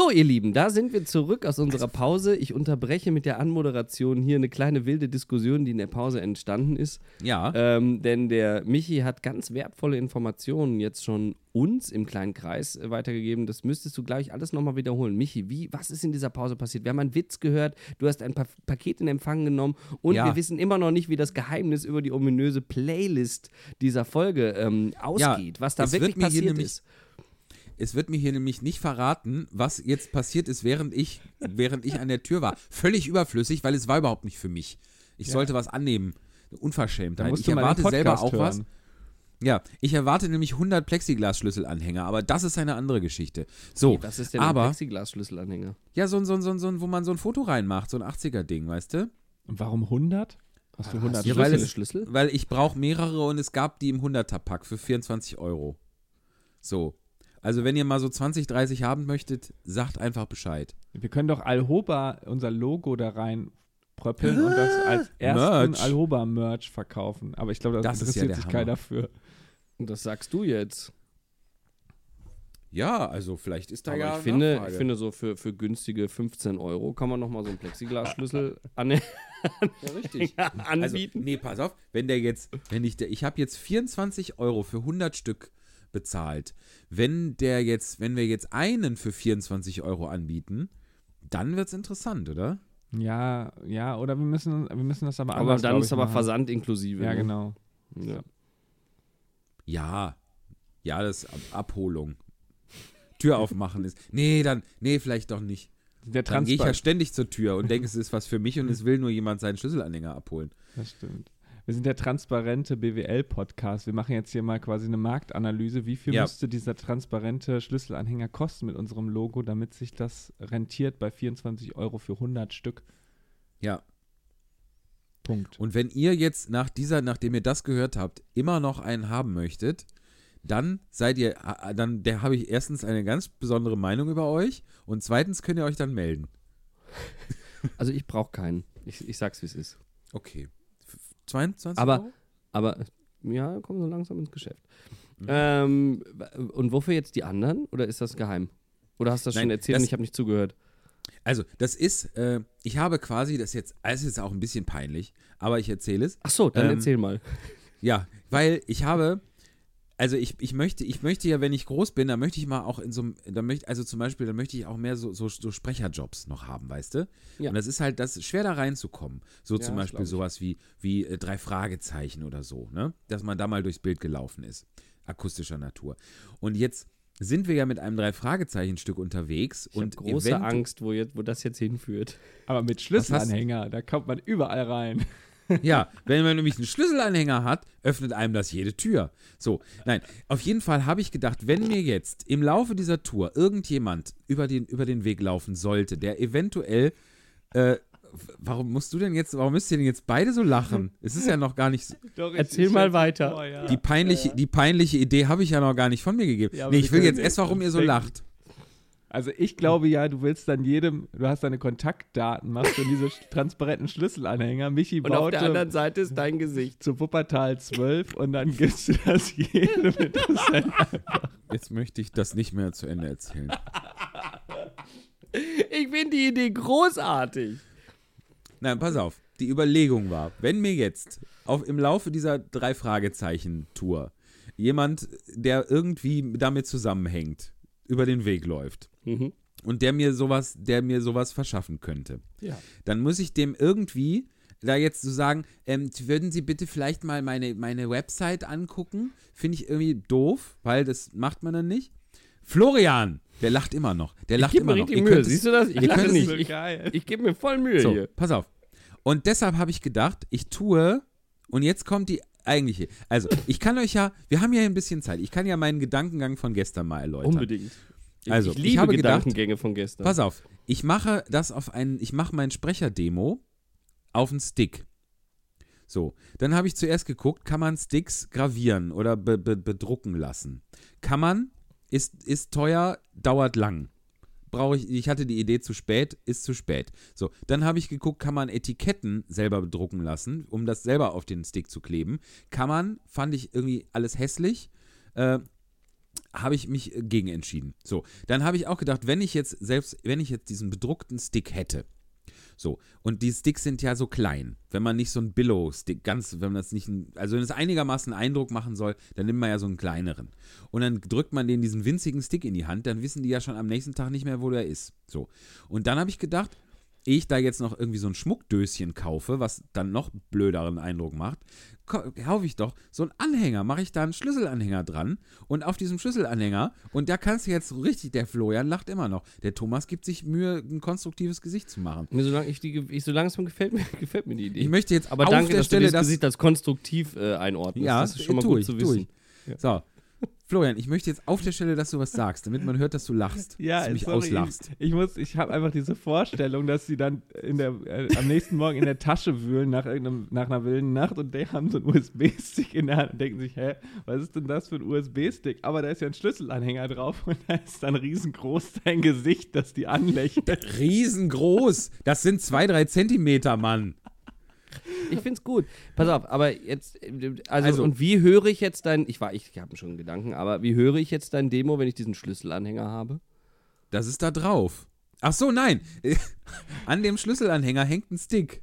So, ihr Lieben, da sind wir zurück aus unserer Pause. Ich unterbreche mit der Anmoderation hier eine kleine wilde Diskussion, die in der Pause entstanden ist. ja. Ähm, denn der Michi hat ganz wertvolle Informationen jetzt schon uns im kleinen Kreis äh, weitergegeben. Das müsstest du gleich alles nochmal wiederholen. Michi, wie, was ist in dieser Pause passiert? Wir haben einen Witz gehört, du hast ein pa Paket in Empfang genommen und Ja. wir wissen immer noch nicht, wie das Geheimnis über die ominöse Playlist dieser Folge ähm, ausgeht, was da wirklich passiert ist. Es wird mir hier nämlich nicht verraten, was jetzt passiert ist, während ich, während ich an der Tür war. Völlig überflüssig, weil es war überhaupt nicht für mich. Ich sollte was annehmen. Unverschämtheit. musst Ich du erwarte selber auch was. hören. Ja, ich erwarte nämlich 100 Plexiglas-Schlüsselanhänger, aber das ist eine andere Geschichte. So, Was ist denn ein aber, Plexiglas-Schlüsselanhänger? ja, so ein, so ein, so ein, so ein, wo man so ein Foto reinmacht, so ein 80er-Ding, weißt du? Und warum 100? Hast du 100 Ja, Schlüssel? weil Schlüssel? es- Schlüssel? Weil ich brauche mehrere und es gab die im 100er-Pack für 24 Euro. So. Also, wenn ihr mal so 20, 30 haben möchtet, sagt einfach Bescheid. Wir können doch Alhoba unser Logo da rein pröppeln und das als ersten Merch. Alhoba-Merch verkaufen. Aber ich glaube, das, Das ist ja interessiert der sich Hammer. keiner für. Das sagst du jetzt. Ja, also vielleicht ist da Aber ja ich finde, Nachfrage. ich finde so für, für günstige 15 Euro kann man noch mal so einen Plexiglasschlüssel *laughs* an, ja, richtig. *laughs* Also, anbieten. nee, pass auf, wenn der jetzt, wenn ich der, ich habe jetzt 24 Euro für 100 Stück bezahlt. Wenn der jetzt, wenn wir jetzt einen für 24 Euro anbieten, dann wird's interessant, oder? Ja, ja, oder wir müssen, wir müssen das aber aber anders, dann glaub ist aber machen. Versand inklusive. Ja, ne? genau. Ja. Ja. Ja, das ist Ab Abholung. Tür aufmachen ist. Nee, dann, nee, vielleicht doch nicht. Der Dann gehe ich ja ständig zur Tür und denke, es ist was für mich und es will nur jemand seinen Schlüsselanhänger abholen. Das stimmt. Wir sind der transparente BWL-Podcast. Wir machen jetzt hier mal quasi eine Marktanalyse. Wie viel Ja. müsste dieser transparente Schlüsselanhänger kosten mit unserem Logo, damit sich das rentiert bei 24 Euro für 100 Stück? Ja. Punkt. Und wenn ihr jetzt nach dieser, nachdem ihr das gehört habt, immer noch einen haben möchtet, dann seid ihr, dann der habe ich erstens eine ganz besondere Meinung über euch und zweitens könnt ihr euch dann melden. Also ich brauche keinen. Ich, ich sag's, wie es ist. Okay. F- 22 Aber- Euro? Aber ja, kommen so langsam ins Geschäft. Mhm. Ähm, und wofür jetzt die anderen? Oder ist das geheim? Oder hast du das Nein, schon erzählt das- und ich habe nicht zugehört? Also, das ist, äh, ich habe quasi, das jetzt, das ist jetzt auch ein bisschen peinlich, aber ich erzähle es. Ach so, dann Ähm, erzähl mal. Ja, weil ich habe, also ich, ich möchte, ich möchte ja, wenn ich groß bin, dann möchte ich mal auch in so einem, da möchte, also zum Beispiel, dann möchte ich auch mehr so, so, so Sprecherjobs noch haben, weißt du? Ja. Und das ist halt, das ist schwer da reinzukommen. So Ja, zum Beispiel sowas wie, wie äh, drei Fragezeichen oder so, ne? Dass man da mal durchs Bild gelaufen ist. Akustischer Natur. Und jetzt sind wir ja mit einem Drei-Fragezeichen-Stück unterwegs Ich habe und große event- Angst, wo, jetzt, wo das jetzt hinführt. Aber mit Schlüsselanhänger, da kommt man überall rein. Ja, wenn man nämlich einen Schlüsselanhänger hat, öffnet einem das jede Tür. So, nein, auf jeden Fall habe ich gedacht, wenn mir jetzt im Laufe dieser Tour irgendjemand über den, über den Weg laufen sollte, der eventuell, äh, warum musst du denn jetzt, warum müsst ihr denn jetzt beide so lachen? Es ist ja noch gar nicht, so- Doch, Erzähl mal weiter. die peinliche, die peinliche Idee habe ich ja noch gar nicht von mir gegeben. Ja, nee, ich will jetzt erst, warum ihr so lacht. Also ich glaube ja, du willst dann jedem, du hast deine Kontaktdaten, machst du diese *laughs* transparenten Schlüsselanhänger. Michi Und auf der anderen Seite ist dein Gesicht. zu Wuppertal 12 und dann gibst du das jedem. Jetzt möchte ich das nicht mehr zu Ende erzählen. Ich finde die Idee großartig. Nein, pass auf. Die Überlegung war, wenn mir jetzt auf, im Laufe dieser drei Fragezeichen-Tour jemand, der irgendwie damit zusammenhängt, über den Weg läuft Mhm. und der mir sowas, der mir sowas verschaffen könnte, Ja. dann muss ich dem irgendwie da jetzt so sagen, ähm, würden Sie bitte vielleicht mal meine, meine Website angucken? Finde ich irgendwie doof, weil das macht man dann nicht. Florian, der lacht immer noch. Der Ich lacht immer noch. richtig Ihr Mühe. Siehst du das? Ich lache nicht. so Ich, ich gebe mir voll Mühe so, hier. pass auf. Und deshalb habe ich gedacht, ich tue, und jetzt kommt die eigentliche. Also, ich kann euch ja, wir haben ja ein bisschen Zeit. Ich kann ja meinen Gedankengang von gestern mal erläutern. Unbedingt. Ich, Also, ich ich liebe habe gedacht- Gedankengänge von gestern. Pass auf, ich mache das auf einen, ich mache mein Sprecherdemo auf einen Stick. So, dann habe ich zuerst geguckt, kann man Sticks gravieren oder be be bedrucken lassen? Kann man, ist, ist teuer, dauert lang. Brauche ich, ich hatte die Idee zu spät, ist zu spät. So, dann habe ich geguckt, kann man Etiketten selber bedrucken lassen, um das selber auf den Stick zu kleben. Kann man, fand ich irgendwie alles hässlich. Äh, habe ich mich äh, gegen entschieden. So, dann habe ich auch gedacht, wenn ich jetzt selbst, wenn ich jetzt diesen bedruckten Stick hätte, so, und die Sticks sind ja so klein, wenn man nicht so einen Billow-Stick, ganz, wenn man das nicht, also wenn es einigermaßen Eindruck machen soll, dann nimmt man ja so einen kleineren. Und dann drückt man den diesen winzigen Stick in die Hand, dann wissen die ja schon am nächsten Tag nicht mehr, wo der ist. So. Und dann habe ich gedacht, ich da jetzt noch irgendwie so ein Schmuckdöschen kaufe, was dann noch blöderen Eindruck macht, kaufe ich doch so einen Anhänger, mache ich da einen Schlüsselanhänger dran und auf diesem Schlüsselanhänger, und da kannst du jetzt richtig, der Florian lacht immer noch, der Thomas gibt sich Mühe, ein konstruktives Gesicht zu machen. Mir solange ich die, ich, so langsam gefällt *laughs* mir, gefällt mir die Idee. Ich möchte jetzt Aber auf danke, der dass Stelle du das Gesicht als konstruktiv äh, einordnest. ja, das ist schon mal tu gut ich, zu wissen. ich. So. Florian, ich möchte jetzt auf der Stelle, dass du was sagst, damit man hört, dass du lachst, dass du mich sorry, auslachst. Ich, ich muss, ich habe einfach diese Vorstellung, dass sie dann in der, äh, am nächsten Morgen in der Tasche wühlen nach, irgendeinem, nach einer wilden Nacht und die haben so einen USB-Stick in der Hand und denken sich, hä, was ist denn das für ein USB-Stick? Aber da ist ja ein Schlüsselanhänger drauf und da ist dann riesengroß dein Gesicht, das die anlächelt. *laughs* Riesengroß, das sind zwei, drei Zentimeter, Mann. Ich find's gut. Pass auf, aber jetzt, also, Also- und wie höre ich jetzt dein, ich war, ich habe schon einen Gedanken, aber wie höre ich jetzt dein Demo, wenn ich diesen Schlüsselanhänger habe? Das ist da drauf. Ach so, nein. *laughs* An dem Schlüsselanhänger hängt ein Stick.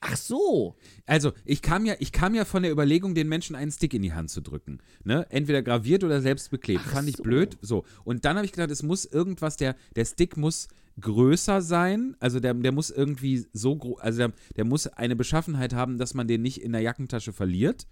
Ach so. Also, ich kam ja, ich kam ja von der Überlegung, den Menschen einen Stick in die Hand zu drücken. Ne? Entweder graviert oder selbst beklebt. Ach Fand ich so. blöd. So. Und dann habe ich gedacht, es muss irgendwas, der, der Stick muss größer sein. Also der, der muss irgendwie so groß, also der, der muss eine Beschaffenheit haben, dass man den nicht in der Jackentasche verliert.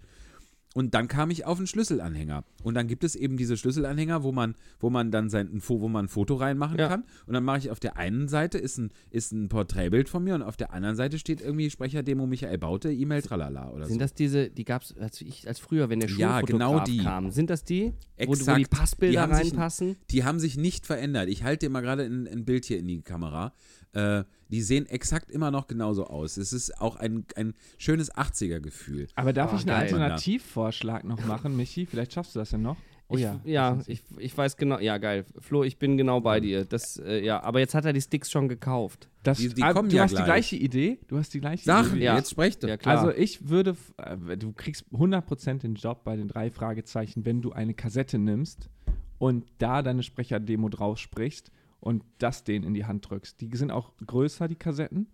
Und dann kam ich auf einen Schlüsselanhänger. Und dann gibt es eben diese Schlüsselanhänger, wo man, wo man dann sein, wo man ein Foto reinmachen Ja. kann. Und dann mache ich auf der einen Seite ist ein, ist ein Porträtbild von mir und auf der anderen Seite steht irgendwie Sprecherdemo Michael Baute, E-Mail tralala oder Sind so. das diese, die gab's als ich als früher, wenn der Ja, Schulfotograf genau die. kam. Sind das die, wo, wo die Exakt. Passbilder Die haben sich- reinpassen? Die haben sich nicht verändert. Ich halte dir mal gerade ein, ein Bild hier in die Kamera. Äh, die sehen exakt immer noch genauso aus. Es ist auch ein, ein schönes 80er-Gefühl. Aber darf Oh, ich einen geil. Alternativvorschlag noch machen, Michi? Vielleicht schaffst du das ja noch. Oh ich, ja. Ja, ich, ich weiß genau. Ja, geil. Flo, ich bin genau bei dir. Das, äh, ja, aber jetzt hat er die Sticks schon gekauft. Das, Die- die ah, kommen du ja hast gleich. die gleiche Idee. Du hast die gleiche Sag, Idee. Ja. jetzt sprecht doch. Ja, klar. Also ich würde, äh, du kriegst 100% den Job bei den drei Fragezeichen, wenn du eine Kassette nimmst und da deine Sprecherdemo drauf sprichst und das denen in die Hand drückst. Die sind auch größer, die Kassetten.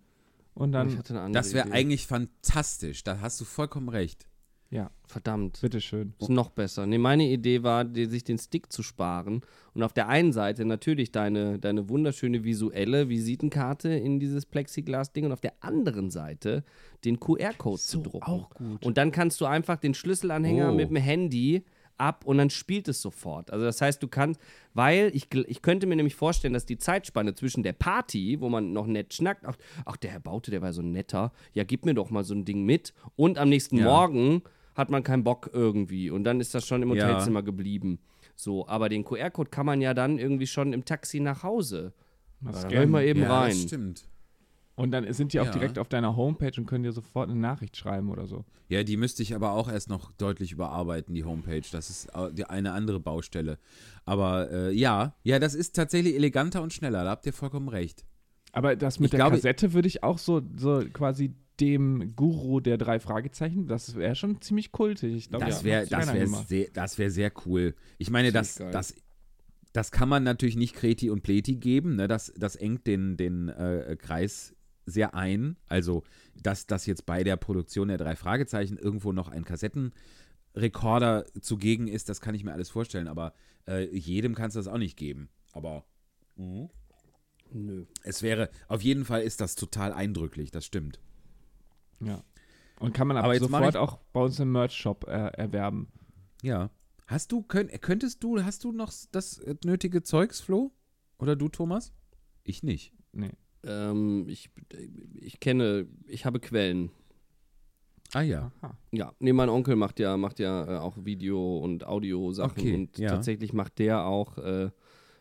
Und ich dann, hatte eine andere Das wäre eigentlich fantastisch. Da hast du vollkommen recht. Ja, Verdammt. bitteschön. Ist noch besser. Nee, meine Idee war, dir, sich den Stick zu sparen und auf der einen Seite natürlich deine, deine wunderschöne visuelle Visitenkarte in dieses Plexiglas-Ding und auf der anderen Seite den QR-Code zu drucken. auch gut. Und dann kannst du einfach den Schlüsselanhänger Oh. mit dem Handy ab und dann spielt es sofort. Also das heißt, du kannst, weil ich, ich könnte mir nämlich vorstellen, dass die Zeitspanne zwischen der Party, wo man noch nett schnackt, ach, ach der Herr Baute, der war so ein netter, ja gib mir doch mal so ein Ding mit und am nächsten Ja. Morgen hat man keinen Bock irgendwie und dann ist das schon im Ja. Hotelzimmer geblieben. So, aber den QR-Code kann man ja dann irgendwie schon im Taxi nach Hause. Mal mal eben ja, rein. das stimmt. Und dann sind die auch Ja. direkt auf deiner Homepage und können dir sofort eine Nachricht schreiben oder so. Ja, die müsste ich aber auch erst noch deutlich überarbeiten, die Homepage. Das ist eine andere Baustelle. Aber äh, ja, ja, das ist tatsächlich eleganter und schneller. Da habt ihr vollkommen recht. Aber das mit Ich der glaube- Kassette würde ich auch so, so quasi dem Guru der drei Fragezeichen, das wäre schon ziemlich kultig. Ich glaube, Das ja, wäre das keiner wär sehr, das wär sehr cool. Ich meine, das, geil. das, das kann man natürlich nicht Kreti und Pleti geben. Ne? Das, das engt den, den äh, Kreis sehr ein. Also, dass das jetzt bei der Produktion der drei Fragezeichen irgendwo noch ein Kassettenrekorder zugegen ist, das kann ich mir alles vorstellen. Aber äh, jedem kannst du das auch nicht geben. Aber Nö. es wäre, auf jeden Fall ist das total eindrücklich, das stimmt. Ja. Und kann man aber, Aber sofort ich- auch bei uns im Merch-Shop äh, erwerben. Ja. Hast du, könnt, könntest du, hast du noch das nötige Zeugs, Flo? Oder du, Thomas? Ich nicht. Nee. Ähm, ich, ich kenne, ich habe Quellen. Ah ja. Aha. Ja, nee, mein Onkel macht ja, macht ja äh, auch Video- und Audio-Sachen Okay, und ja. tatsächlich macht der auch, äh,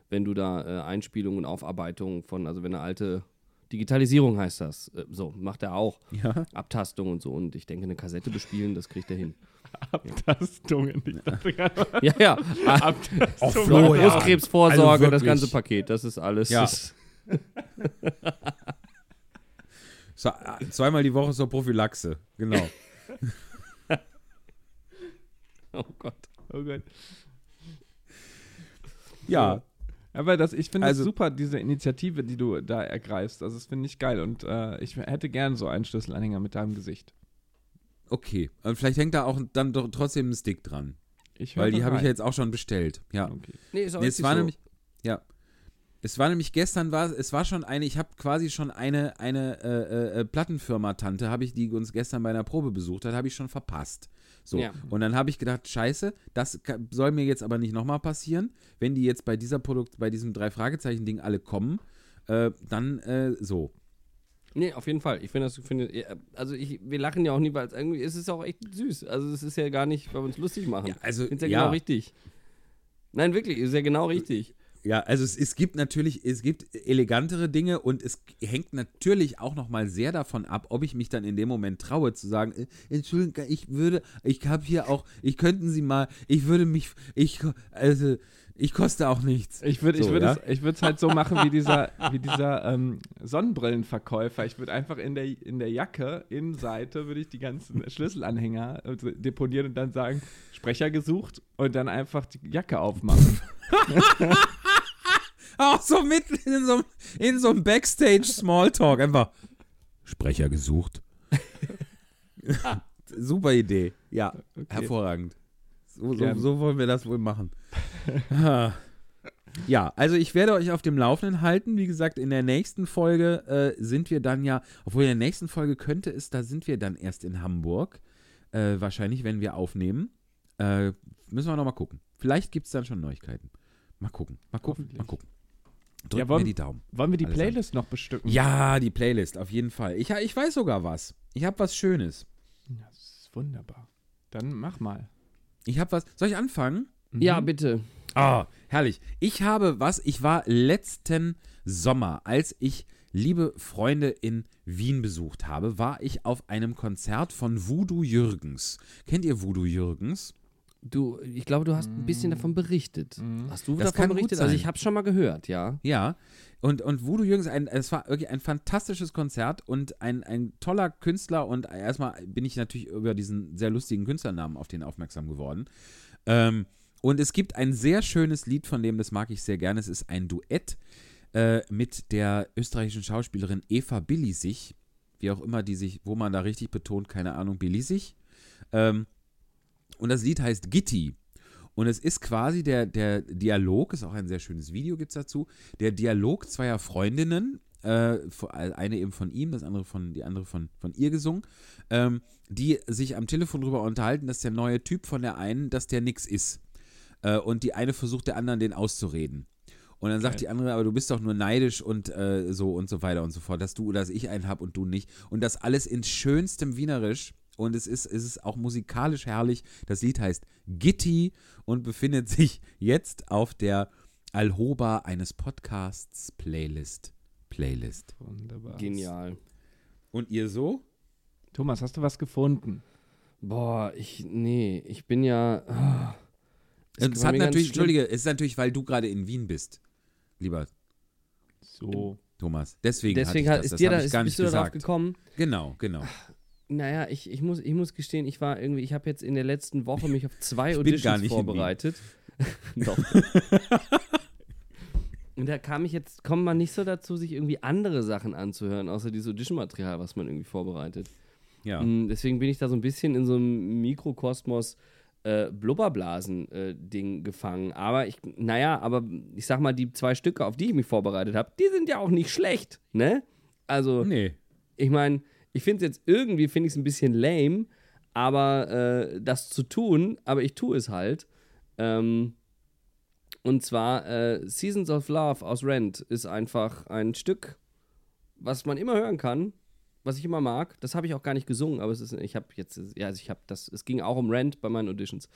wenn du da äh, Einspielungen und Aufarbeitungen von, also wenn eine alte Digitalisierung heißt das, äh, so, macht er auch. Ja. Abtastung und so und ich denke, eine Kassette bespielen, das kriegt er hin. Abtastungen. Ich dachte gerade, Ja, ja. Abtastungen. Flo, ja. Brustkrebsvorsorge, Also das ganze Paket, das ist alles. Ja. Das, So, äh, zweimal die Woche zur Prophylaxe. Genau. *laughs* oh Gott. Oh Gott. Ja. Aber das, ich finde es Also- super, diese Initiative, die du da ergreifst. Also, das finde ich geil. Und äh, ich hätte gern so einen Schlüsselanhänger mit deinem Gesicht. Okay. Und vielleicht hängt da auch dann doch trotzdem ein Stick dran. Ich Weil die habe ich ja jetzt auch schon bestellt. Ja. Okay. Nee, ist auch Nee, es war so. nämlich, ja. Es war nämlich gestern, war, es war schon eine, ich habe quasi schon eine, eine äh, äh, Plattenfirma-Tante, habe ich, die uns gestern bei einer Probe besucht hat, habe ich schon verpasst. So. Ja. Und dann habe ich gedacht, scheiße, das soll mir jetzt aber nicht nochmal passieren. Wenn die jetzt bei dieser Produkt, bei diesem Drei-Fragezeichen-Ding alle kommen, äh, dann äh, so. Nee, auf jeden Fall. Ich finde das, finde, ja, also ich, wir lachen ja auch nie, weil es irgendwie ist es auch echt süß. Also es ist ja gar nicht, weil wir uns lustig machen. Ja, also, es ja, ja. genau richtig. Nein, wirklich, ist ja genau richtig. Ja, also es, es gibt natürlich, es gibt elegantere Dinge und es hängt natürlich auch nochmal sehr davon ab, ob ich mich dann in dem Moment traue zu sagen, äh, Entschuldigung, ich würde, ich habe hier auch, ich könnten Sie mal, ich würde mich, ich, also, ich koste auch nichts. Ich würde ich So, würd ja? es, ich würd's halt so machen wie dieser, wie dieser ähm, Sonnenbrillenverkäufer. Ich würde einfach in der, in der Jacke, Innenseite, würde ich die ganzen Schlüsselanhänger äh, deponieren und dann sagen, Sprecher gesucht und dann einfach die Jacke aufmachen. *laughs* Auch so mitten in so, einem- in so einem Backstage-Smalltalk, einfach Sprecher gesucht. *laughs* Super Idee, ja, hervorragend. So, so, so wollen wir das wohl machen. Ah. Ja, also ich werde euch auf dem Laufenden halten. Wie gesagt, in der nächsten Folge äh, sind wir dann ja, obwohl in der nächsten Folge könnte es, da sind wir dann erst in Hamburg. Äh, wahrscheinlich, wenn wir aufnehmen. Äh, müssen wir noch mal gucken. Vielleicht gibt es dann schon Neuigkeiten. Mal gucken, mal gucken, mal gucken. Drückt Ja, wollen- mir die Daumen. Wollen wir die Alles Playlist noch bestücken? Ja, die Playlist, auf jeden Fall. Ich, ich weiß sogar was. Ich habe was Schönes. Das ist wunderbar. Dann mach mal. Ich habe was. Soll ich anfangen? Ja, bitte. Ah, herrlich. Ich habe was. Ich war letzten Sommer, als ich liebe Freunde in Wien besucht habe, war ich auf einem Konzert von Voodoo Jürgens. Kennt ihr Voodoo Jürgens? Du, ich glaube, du hast ein bisschen davon berichtet. Hast du Das davon berichtet? Also ich habe schon mal gehört, ja. Ja. Und, und Voodoo Jürgens, ein, es war wirklich ein fantastisches Konzert und ein, ein toller Künstler. Und erstmal bin ich natürlich über diesen sehr lustigen Künstlernamen auf den aufmerksam geworden. Ähm, und es gibt ein sehr schönes Lied von dem, das mag ich sehr gerne. Es ist ein Duett äh, mit der österreichischen Schauspielerin Eva Billisich. Wie auch immer die sich, wo man da richtig betont, keine Ahnung, Billisich. Ähm, Und das Lied heißt Gitti. Und es ist quasi der, der Dialog, ist auch ein sehr schönes Video, gibt es dazu, der Dialog zweier Freundinnen, äh, eine eben von ihm, das andere von, die andere von, von ihr gesungen, ähm, die sich am Telefon darüber unterhalten, dass der neue Typ von der einen, dass der nix ist. Äh, und die eine versucht der anderen, den auszureden. Und dann sagt Okay. die andere, aber du bist doch nur neidisch und äh, so und so weiter und so fort, dass du, dass ich einen hab und du nicht. Und das alles in schönstem Wienerisch. Und es ist, es ist auch musikalisch herrlich. Das Lied heißt Gitti und befindet *laughs* sich jetzt auf der Alhoba eines Podcasts Playlist. Playlist. Wunderbar. Genial. Und ihr so? Thomas, hast du was gefunden? Boah, ich, nee, ich bin ja. ah. Es hat natürlich. Entschuldige, es ist natürlich, weil du gerade in Wien bist, lieber So. Thomas. Deswegen, Deswegen hat, ich das, ist dir das da, habe ich ist, gar bist nicht du darauf gesagt. gekommen? Genau, genau. Naja, ich, ich, muss, ich muss gestehen, ich war irgendwie, ich habe jetzt in der letzten Woche mich auf zwei Ich bin gar Auditions nicht vorbereitet. *laughs* Doch. *laughs* Und da kam ich jetzt, kommt man nicht so dazu, sich irgendwie andere Sachen anzuhören, außer dieses Audition-Material, was man irgendwie vorbereitet. Ja. Mm, Deswegen bin ich da so ein bisschen in so einem Mikrokosmos äh, Blubberblasen-Ding gefangen. Aber ich, naja, aber ich sag mal, die zwei Stücke, auf die ich mich vorbereitet habe, die sind ja auch nicht schlecht, ne? Also, Nee. ich meine, ich finde es jetzt irgendwie, finde ich es ein bisschen lame, aber äh, das zu tun, aber ich tue es halt. Ähm, und zwar äh, Seasons of Love aus Rent ist einfach ein Stück, was man immer hören kann, was ich immer mag. Das habe ich auch gar nicht gesungen, aber es ist, ich habe jetzt, ja, also ich habe das, es ging auch um Rent bei meinen Auditions.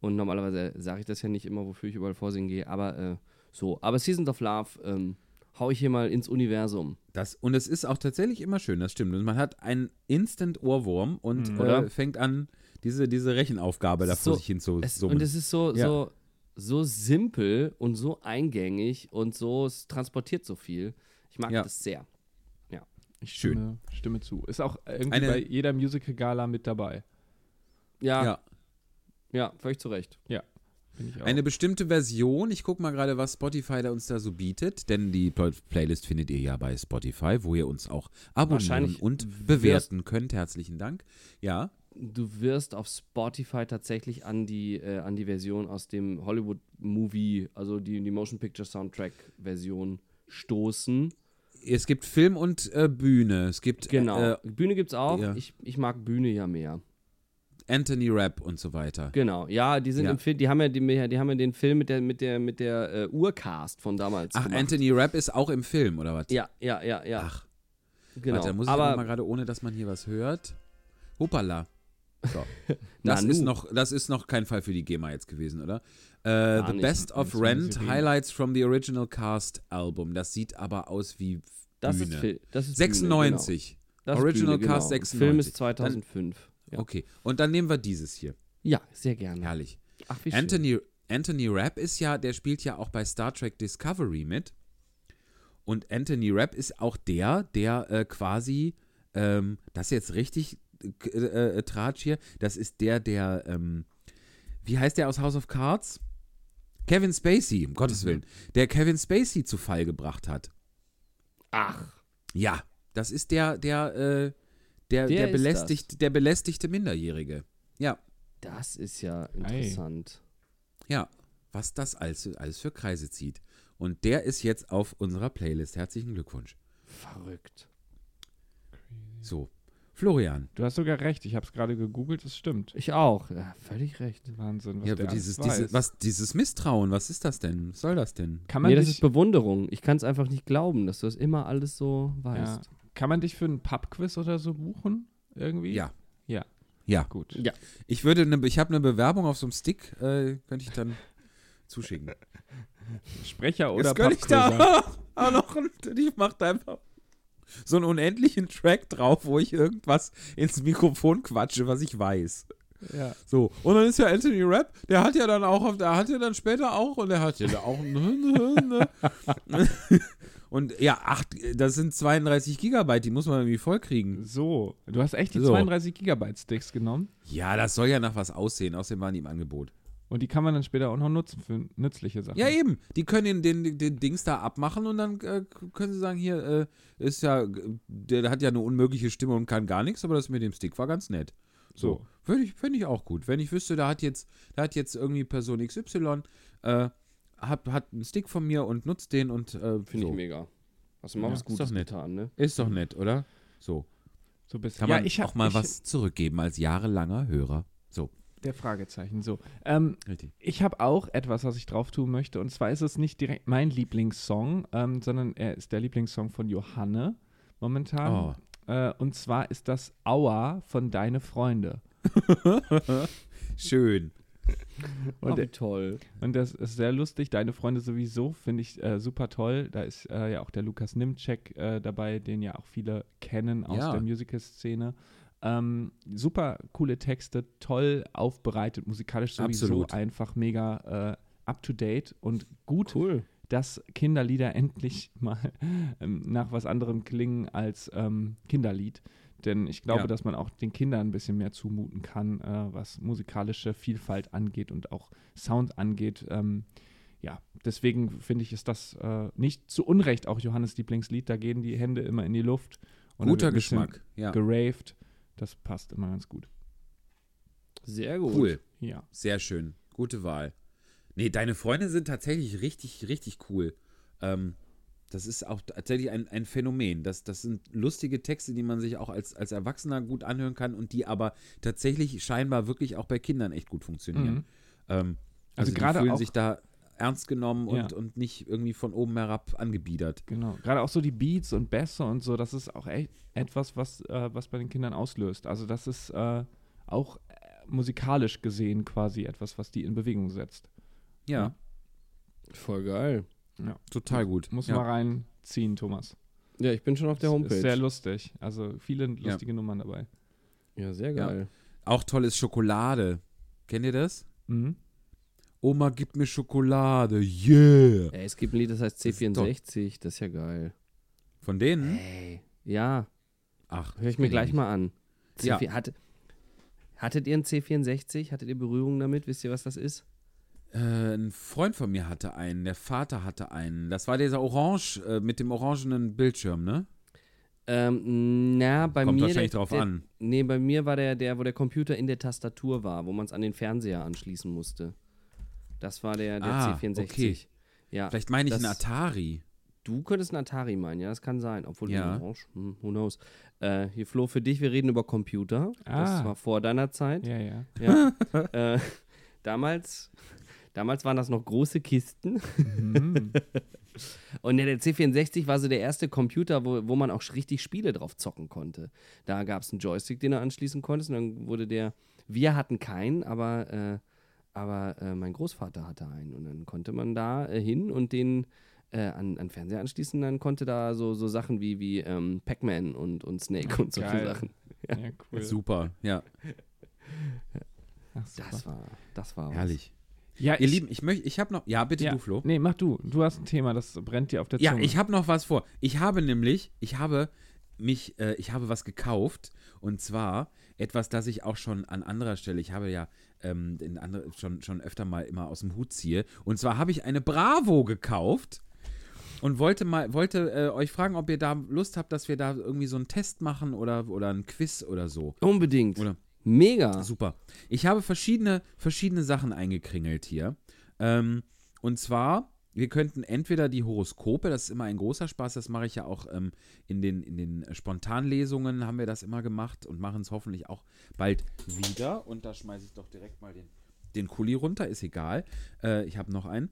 Und normalerweise sage ich das ja nicht immer, wofür ich überall vorsingen gehe, aber äh, so. Aber Seasons of Love ähm, hau ich hier mal ins Universum. Das, und es ist auch tatsächlich immer schön, das stimmt. Und man hat einen Instant-Ohrwurm und Mhm. Oder? äh, fängt an, diese, diese Rechenaufgabe da vor So, sich hin zu Es, summen. und es ist so, Ja. so, so simpel und so eingängig und so, es transportiert so viel. Ich mag Ja. das sehr. Ich Schön. stimme, stimme zu. Ist auch irgendwie Eine- bei jeder Musical-Gala mit dabei. Ja, ja, ja. völlig zu Recht. Auch. Eine bestimmte Version, ich gucke mal gerade, was Spotify da uns da so bietet, denn die Pl- Playlist findet ihr ja bei Spotify, wo ihr uns auch abonnieren und bewerten könnt. Herzlichen Dank. Ja, Du wirst auf Spotify tatsächlich an die, äh, an die Version aus dem Hollywood-Movie, also die, die Motion Picture Soundtrack-Version stoßen. es gibt Film und äh, Bühne. Es gibt Genau. äh, Bühne gibt's auch. ja. Ich, ich mag Bühne ja mehr. Anthony Rapp und so weiter. Genau. Ja, die sind Ja. im Film, die haben ja, die, die haben ja den Film mit der, mit der, mit der äh, Urcast von damals. Ach, gemacht. Anthony Rapp ist auch im Film, oder was? Ja, ja, ja, ja. Ach, genau. warte, da muss ich Aber mal gerade, ohne dass man hier was hört. Hoppala. So. *laughs* Das, ist noch, das ist noch kein Fall für die GEMA jetzt gewesen, oder? Äh, Gar the nicht. Best of Das ist Rent. Highlights from the Original Cast Album. Das sieht aber aus wie Das Bühne. ist, Fil- das ist 96. Bühne, genau. Das ist Original Bühne, Cast genau. 96. Film ist 2005. ja. Okay, und dann nehmen wir dieses hier. ja, sehr gerne. Herrlich. Ach, wie schön. Anthony, Anthony Rapp ist ja, der spielt ja auch bei Star Trek Discovery mit. Und Anthony Rapp ist auch der, der äh, quasi, ähm, das ist jetzt richtig äh, äh, Tratsch hier, das ist der, der, ähm, wie heißt der aus House of Cards? Kevin Spacey, um Gottes Willen, der Kevin Spacey zu Fall gebracht hat. Ach, Ja, das ist der, der, äh, der, Der der, belästigt, der belästigte Minderjährige. Ja, das ist ja interessant. ja, was das alles, alles für Kreise zieht. Und der ist jetzt auf unserer Playlist. Herzlichen Glückwunsch. Verrückt. So, Florian. Du hast sogar recht, ich habe es gerade gegoogelt, es stimmt. Ich auch. Ja, völlig recht. Wahnsinn, was Ja, dieses, diese, was, dieses Misstrauen, was ist das denn? Was soll das denn? Kann man Nee, das ist Bewunderung. Ich kann es einfach nicht glauben, dass du das immer alles so ja, weißt. Kann man dich für einen Pubquiz oder so buchen? Irgendwie? Ja. Ja, Ja. gut. Ja. Ich würde, ne, ich habe eine Bewerbung auf so einem Stick, äh, könnte ich dann *laughs* zuschicken. Sprecher oder Jetzt könnte ich da *laughs* auch noch, ich mache da einfach so einen unendlichen Track drauf, wo ich irgendwas ins Mikrofon quatsche, was ich weiß. Ja. So, und dann ist ja Anthony Rapp, der hat ja dann auch, auf- der hat ja dann später auch, und der hat ja da auch, ne, *laughs* und ja, ach, das sind 32 Gigabyte, die muss man irgendwie vollkriegen. So, du hast echt die So. 32 Gigabyte Sticks genommen Ja, das soll ja nach was aussehen, außerdem waren die im Angebot. und die kann man dann später auch noch nutzen für nützliche Sachen. Ja, eben, die können den, den, den Dings da abmachen und dann äh, können sie sagen, hier, äh, ist ja, der hat ja eine unmögliche Stimme und kann gar nichts, aber das mit dem Stick war ganz nett. So. Würde ich, finde ich auch gut. Wenn ich wüsste, da hat jetzt, da hat jetzt irgendwie Person XY, äh, hat, hat einen Stick von mir und nutzt den und äh, Finde so. ich mega. Hast du mal Ja, was ist Gutes doch nett. getan, ne? Ist doch nett, oder? So. So ein bisschen. Kann ja, man ich hab, auch mal ich, was zurückgeben als jahrelanger Hörer. So, Der Fragezeichen, so. Ähm, richtig. ich habe auch etwas, was ich drauf tun möchte. Und zwar ist es nicht direkt mein Lieblingssong, ähm, sondern er ist der Lieblingssong von Johanne momentan. Oh. Äh, und zwar ist das Aua von Deine Freunde. *laughs* Schön. *laughs* Und, oh, toll. und das ist sehr lustig. Deine Freunde sowieso finde ich äh, super toll. Da ist äh, ja auch der Lukas Nimczek äh, dabei, den ja auch viele kennen aus Ja. der Musical-Szene. Ähm, super coole Texte, toll aufbereitet, musikalisch sowieso Absolut. einfach mega äh, up to date und gut, Cool. dass Kinderlieder endlich *laughs* mal ähm, nach was anderem klingen als ähm, Kinderlied. Denn ich glaube, Ja. dass man auch den Kindern ein bisschen mehr zumuten kann, äh, was musikalische Vielfalt angeht und auch Sound angeht. Ähm, ja, deswegen finde ich, ist das äh, nicht zu Unrecht auch Johannes Lieblingslied. Da gehen die Hände immer in die Luft. und Guter wird ein bisschen Geschmack. Ja. Geraved. Das passt immer ganz gut. Sehr gut. Cool. Ja. Sehr schön. Gute Wahl. Nee, deine Freunde sind tatsächlich richtig, richtig cool. Ähm, das ist auch tatsächlich ein, ein Phänomen. Das, das sind lustige Texte, die man sich auch als, als Erwachsener gut anhören kann und die aber tatsächlich scheinbar wirklich auch bei Kindern echt gut funktionieren. Mhm. Ähm, Also also die gerade fühlen auch- sich da ernst genommen und, Ja. und nicht irgendwie von oben herab angebiedert. Genau. Gerade auch so die Beats und Bässe und so, das ist auch echt etwas, was, äh, was bei den Kindern auslöst. Also das ist äh, auch äh, musikalisch gesehen quasi etwas, was die in Bewegung setzt. Ja, Voll geil. Total gut. Muss ja. mal reinziehen, Thomas. Ja, ich bin schon auf der Homepage. Ist sehr lustig. Also viele lustige Nummern dabei. ja, sehr Ja. geil. Auch toll ist Schokolade. Kennt ihr das? Mhm. Oma, gib mir Schokolade. Yeah. Ey, es gibt ein Lied, das heißt ist doch- C64. Das ist ja geil. Von denen? Ey. Ja, Ach, höre ich mir gleich mal an. Ja. C4, hatte, hattet ihr ein C64? Hattet ihr Berührung damit? Wisst ihr, was das ist? Äh, ein Freund von mir hatte einen, der Vater hatte einen. Das war dieser Orange, äh, mit dem orangenen Bildschirm, ne? Ähm, na, bei Kommt mir. wahrscheinlich der, drauf der, an. Nee, bei mir war der, der, wo der Computer in der Tastatur war, wo man es an den Fernseher anschließen musste. Das war der, der Ah, C64. okay. Ja. Vielleicht meine ich das- einen Atari. Du könntest einen Atari meinen, ja, das kann sein. Obwohl Ja. Orange, hm, who knows. Äh, hier, Flo, für dich, wir reden über Computer. Das Ah. war vor deiner Zeit. Ja, ja. Ja. *laughs* äh, damals, damals waren das noch große Kisten. Mhm. *laughs* Und ja, der C64 war so der erste Computer, wo, wo man auch richtig Spiele drauf zocken konnte. Da gab es einen Joystick, den du anschließen konntest. Und dann wurde der. Wir hatten keinen, aber, äh, aber äh, mein Großvater hatte einen. Und dann konnte man da äh, hin und den äh, an, an Fernseher anschließen. Dann konnte da so, so Sachen wie, wie ähm, Pac-Man und, und Snake und solche Geil. Sachen. ja, cool. Super, ja. Ach, super. Das war, das war was. Herrlich. Ja, Ihr Lieben, ich möchte, ich habe noch, ja, bitte ja, du, Flo. Nee, mach du. Du hast ein Thema, das brennt dir auf der Ja, Zunge. ich habe noch was vor. Ich habe nämlich, ich habe mich, äh, ich habe was gekauft und zwar etwas, das ich auch schon an anderer Stelle, ich habe ja ähm, in andere, schon, schon öfter mal immer aus dem Hut ziehe. Und zwar habe ich eine Bravo gekauft und wollte mal, wollte äh, euch fragen, ob ihr da Lust habt, dass wir da irgendwie so einen Test machen oder, oder einen Quiz oder so. Unbedingt. Oder? Mega. Super. Ich habe verschiedene, verschiedene Sachen eingekringelt hier. Ähm, und zwar, wir könnten entweder die Horoskope, das ist immer ein großer Spaß, das mache ich ja auch ähm, in den, in den Spontanlesungen, haben wir das immer gemacht und machen es hoffentlich auch bald wieder. Und da schmeiße ich doch direkt mal den, den Kuli runter, ist egal. Äh, ich habe noch einen.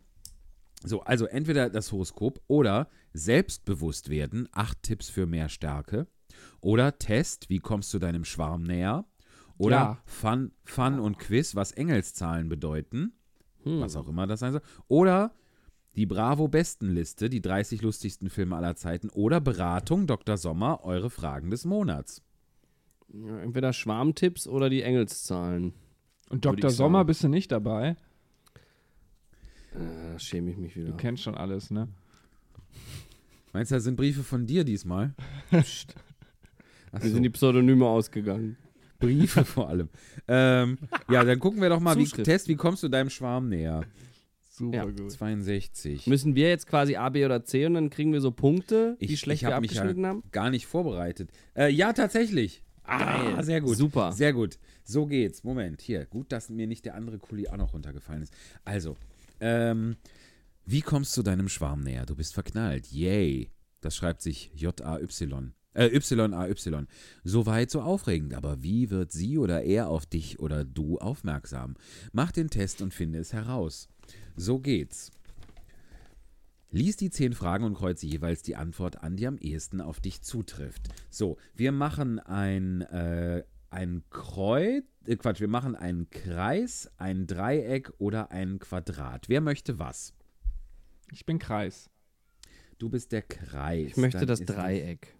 So, also entweder das Horoskop oder selbstbewusst werden, acht Tipps für mehr Stärke. Oder Test, wie kommst du deinem Schwarm näher? Oder Ja. Fun, Fun und Quiz, was Engelszahlen bedeuten. Hm. Was auch immer das sein soll. Oder die Bravo-Bestenliste, die 30 lustigsten Filme aller Zeiten. Oder Beratung, Dr. Sommer, eure Fragen des Monats. Ja, entweder Schwarmtipps oder die Engelszahlen. Und Dr. Sommer bist du nicht dabei. Äh, schäme ich mich wieder. Du kennst schon alles, ne? Meinst du, das sind Briefe von dir diesmal? *laughs* Mir so, sind die Pseudonyme ausgegangen. Briefe *laughs* vor allem. Ähm, ja, dann gucken wir doch mal, wie. Test, wie kommst du deinem Schwarm näher? Super Ja. gut. 62. Müssen wir jetzt quasi A, B oder C und dann kriegen wir so Punkte, wie Ich- schlecht ich wir hab mich abgeschnitten haben? Gar nicht vorbereitet. Äh, ja, tatsächlich. Ah, sehr gut. Super. Sehr gut. So geht's. Moment, hier. Gut, dass mir nicht der andere Kuli auch noch runtergefallen ist. Also, ähm, wie kommst du deinem Schwarm näher? Du bist verknallt. Yay. Das schreibt sich J-A-Y. Äh, Y-A-Y. So weit, so aufregend. Aber wie wird sie oder er auf dich oder du aufmerksam? Mach den Test und finde es heraus. So geht's. Lies die zehn Fragen und kreuze jeweils die Antwort an, die am ehesten auf dich zutrifft. So, wir machen ein, äh, ein Kreuz, äh, Quatsch, wir machen einen Kreis, ein Dreieck oder ein Quadrat. Wer möchte was? Ich bin Kreis. Du bist der Kreis. Ich möchte Dann das Dreieck.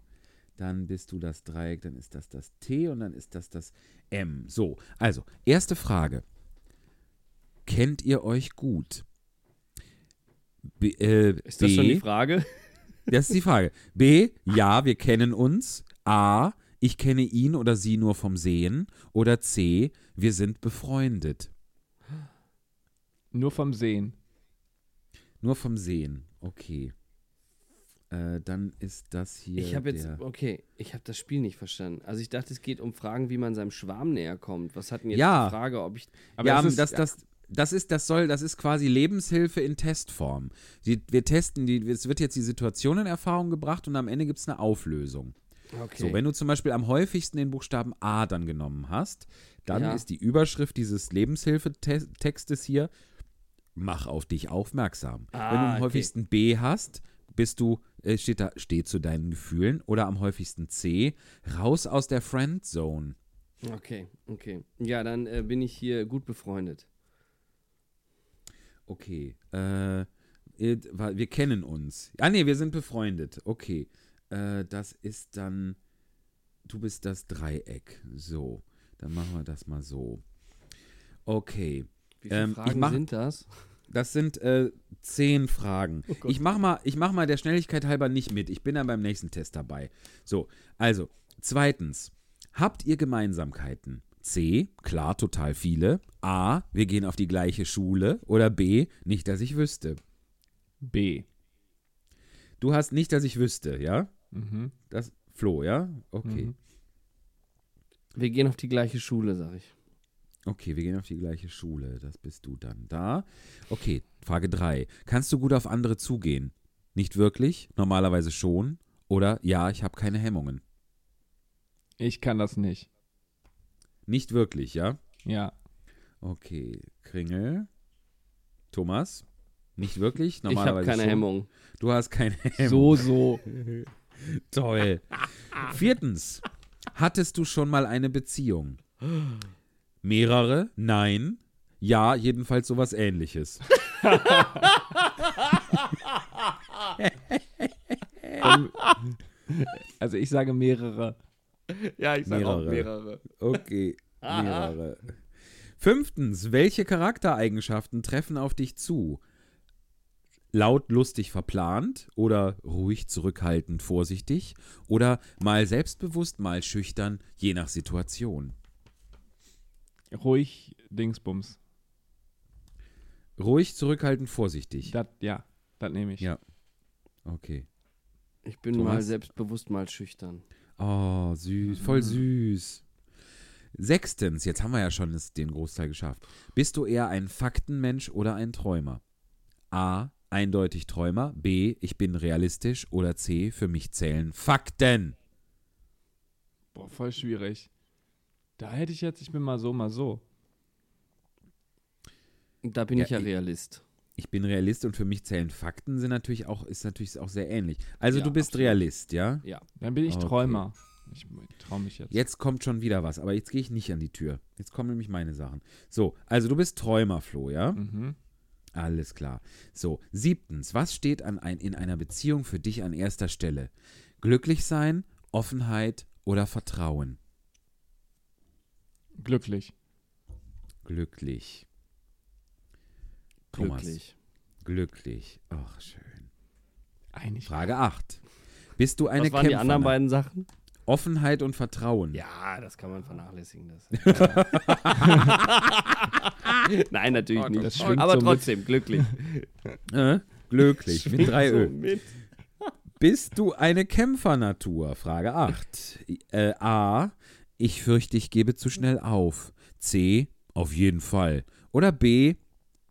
Dann bist du das Dreieck, dann ist das das T und dann ist das das M. So, also, erste Frage. Kennt ihr euch gut? B, äh, Ist das B, schon die Frage? *laughs* Das ist die Frage. B, ja, wir kennen uns. A, ich kenne ihn oder sie nur vom Sehen. Oder C, wir sind befreundet. Nur vom Sehen. Nur vom Sehen. Okay. Äh, dann ist das hier. Ich habe jetzt, der, okay, ich habe das Spiel nicht verstanden. Also ich dachte, es geht um Fragen, wie man seinem Schwarm näher kommt. Was hat denn jetzt Ja. die Frage, ob ich... Aber ja, es ist- das, das, das ist, das soll, das ist quasi Lebenshilfe in Testform. Die, wir testen, die, es wird jetzt die Situation in Erfahrung gebracht und am Ende gibt es eine Auflösung. Okay. So, wenn du zum Beispiel am häufigsten den Buchstaben A dann genommen hast, dann Ja. ist die Überschrift dieses Lebenshilfetextes hier, mach auf dich aufmerksam. Ah, wenn du am okay. häufigsten B hast, bist du, äh, steht da, steh zu deinen Gefühlen oder am häufigsten C, raus aus der Friendzone. okay, okay. Ja, dann äh, bin ich hier gut befreundet. Okay, äh, wir kennen uns. Ah, nee, wir sind befreundet. Okay, äh, das ist dann, du bist das Dreieck. So, dann machen wir das mal so. Okay, Wie viele Ähm, Fragen mach- sind das? Das sind äh, zehn Fragen. Oh ich mach mal, ich mach mal der Schnelligkeit halber nicht mit. Ich bin dann beim nächsten Test dabei. So, also, zweitens, habt ihr Gemeinsamkeiten? C, klar, total viele. A, wir gehen auf die gleiche Schule. Oder B, nicht, dass ich wüsste. B. Du hast nicht, dass ich wüsste, ja? Mhm. Das Flo, ja? Okay. Mhm. Wir gehen auf die gleiche Schule, sag ich. Okay, wir gehen auf die gleiche Schule. Das bist du dann da. Okay, Frage 3. Kannst du gut auf andere zugehen? Nicht wirklich? Normalerweise schon? Oder ja, ich habe keine Hemmungen. Ich kann das nicht. Nicht wirklich, ja? Ja. Okay, Kringel. Thomas? Nicht wirklich? Ich habe Normalerweise keine schon. Hemmung. Du hast keine Hemmung. So, so. *laughs* Toll. Viertens. Hattest du schon mal eine Beziehung? *gasps* Mehrere? Nein. Ja, jedenfalls sowas ähnliches. *laughs* Ähm, also ich sage mehrere. Ja, ich sag auch Mehrere. mehrere. Okay, mehrere. Fünftens. Welche Charaktereigenschaften treffen auf dich zu? Laut, lustig, verplant oder ruhig, zurückhaltend, vorsichtig oder mal selbstbewusst, mal schüchtern, je nach Situation. Ruhig Dingsbums. Ruhig, zurückhaltend, vorsichtig. Das, ja, das nehme ich. Ja. Okay. Ich bin Thomas? mal selbstbewusst, mal schüchtern. Oh, süß, voll süß. Sechstens, jetzt haben wir ja schon den Großteil geschafft. Bist du eher ein Faktenmensch oder ein Träumer? A. Eindeutig Träumer. B. Ich bin realistisch. Oder C. Für mich zählen Fakten. Boah, voll schwierig. Da hätte ich jetzt, ich bin mal so, mal so. Da bin Ja, ich ja ich- Realist. Ich bin Realist und für mich zählen Fakten sind natürlich auch, ist natürlich auch sehr ähnlich. Also Ja, du bist absolut. Realist, ja? Ja. Dann bin ich Okay. Träumer. Ich traue mich jetzt. Jetzt kommt schon wieder was, aber jetzt gehe ich nicht an die Tür. Jetzt kommen nämlich meine Sachen. So, also du bist Träumer, Flo, ja? Mhm. Alles klar. So, siebtens, was steht an ein, in einer Beziehung für dich an erster Stelle? Glücklich sein, Offenheit oder Vertrauen? Glücklich. Glücklich. Thomas. Glücklich. Glücklich. Ach, schön. Eigentlich. Frage 8. Bist du eine Was waren die anderen Kämpferin? beiden Sachen? Offenheit und Vertrauen. Ja, das kann man vernachlässigen. Das. *laughs* *laughs* Nein, natürlich Oh, nicht. Aber so mit. trotzdem, glücklich. Äh? Glücklich. *laughs* Mit drei So Ö. mit. Bist du eine Kämpfernatur? Frage 8. Äh, A. Ich fürchte, ich gebe zu schnell auf. C. Auf jeden Fall. Oder B.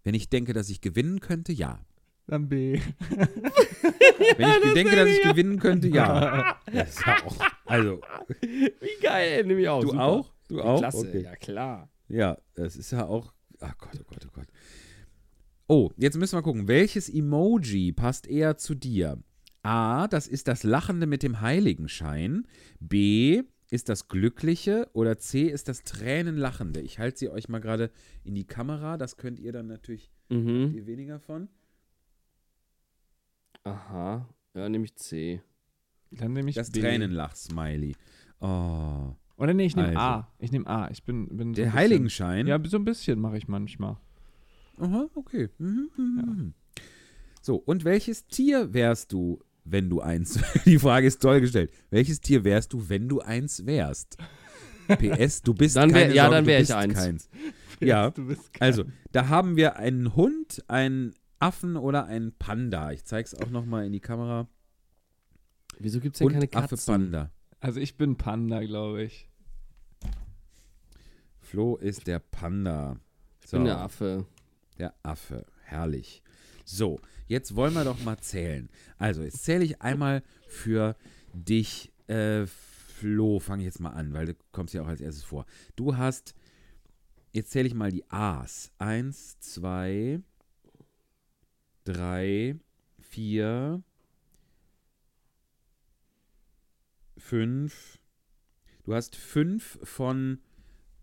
Wenn ich denke, dass ich gewinnen könnte, ja. Dann B. *laughs* Wenn ich denke, dass ich gewinnen könnte, ja. *laughs* Das ist ja auch, also, Wie geil, nehme ich auch. du super. auch? Du auch? Klasse, Okay. ja klar. Ja, das ist ja auch. Ach Gott, oh Gott, oh Gott. Oh, jetzt müssen wir gucken. Welches Emoji passt eher zu dir? A, das ist das Lachende mit dem Heiligenschein. B, ist das Glückliche. Oder C, ist das Tränenlachende. Ich halte sie euch mal gerade in die Kamera. Das könnt ihr dann natürlich Mhm. viel weniger von. Aha. Ja, nehme ich C. Dann nehme ich Das B. Tränenlach-Smiley. Oh. Oder nee, ich nehme Also. A. Ich nehme A. Ich bin, bin so Der bisschen- Heiligenschein? Ja, so ein bisschen mache ich manchmal. Aha, okay. Mhm, mhm, mhm. So, und welches Tier wärst du, wenn du eins. *laughs* Die Frage ist toll gestellt. Welches Tier wärst du, wenn du eins wärst? PS, du bist Dann wär- keine ja, Sorge, dann du wär ich eins. Keins. *laughs* Ja, Du bist kein- also, da haben wir einen Hund, einen Affen oder einen Panda. Ich zeig's auch nochmal in die Kamera. Wieso gibt es denn Hund, keine Affe, Katzen? Panda. Also ich bin Panda, glaube ich. Flo ist der Panda. Ich bin der Affe. Der Affe. Herrlich. So, jetzt wollen wir doch mal zählen. Also, jetzt zähle ich einmal für dich, äh, Flo, fange ich jetzt mal an, weil du kommst ja auch als erstes vor. Du hast, jetzt zähle ich mal die A's. Eins, zwei, drei, vier, fünf. Du hast fünf von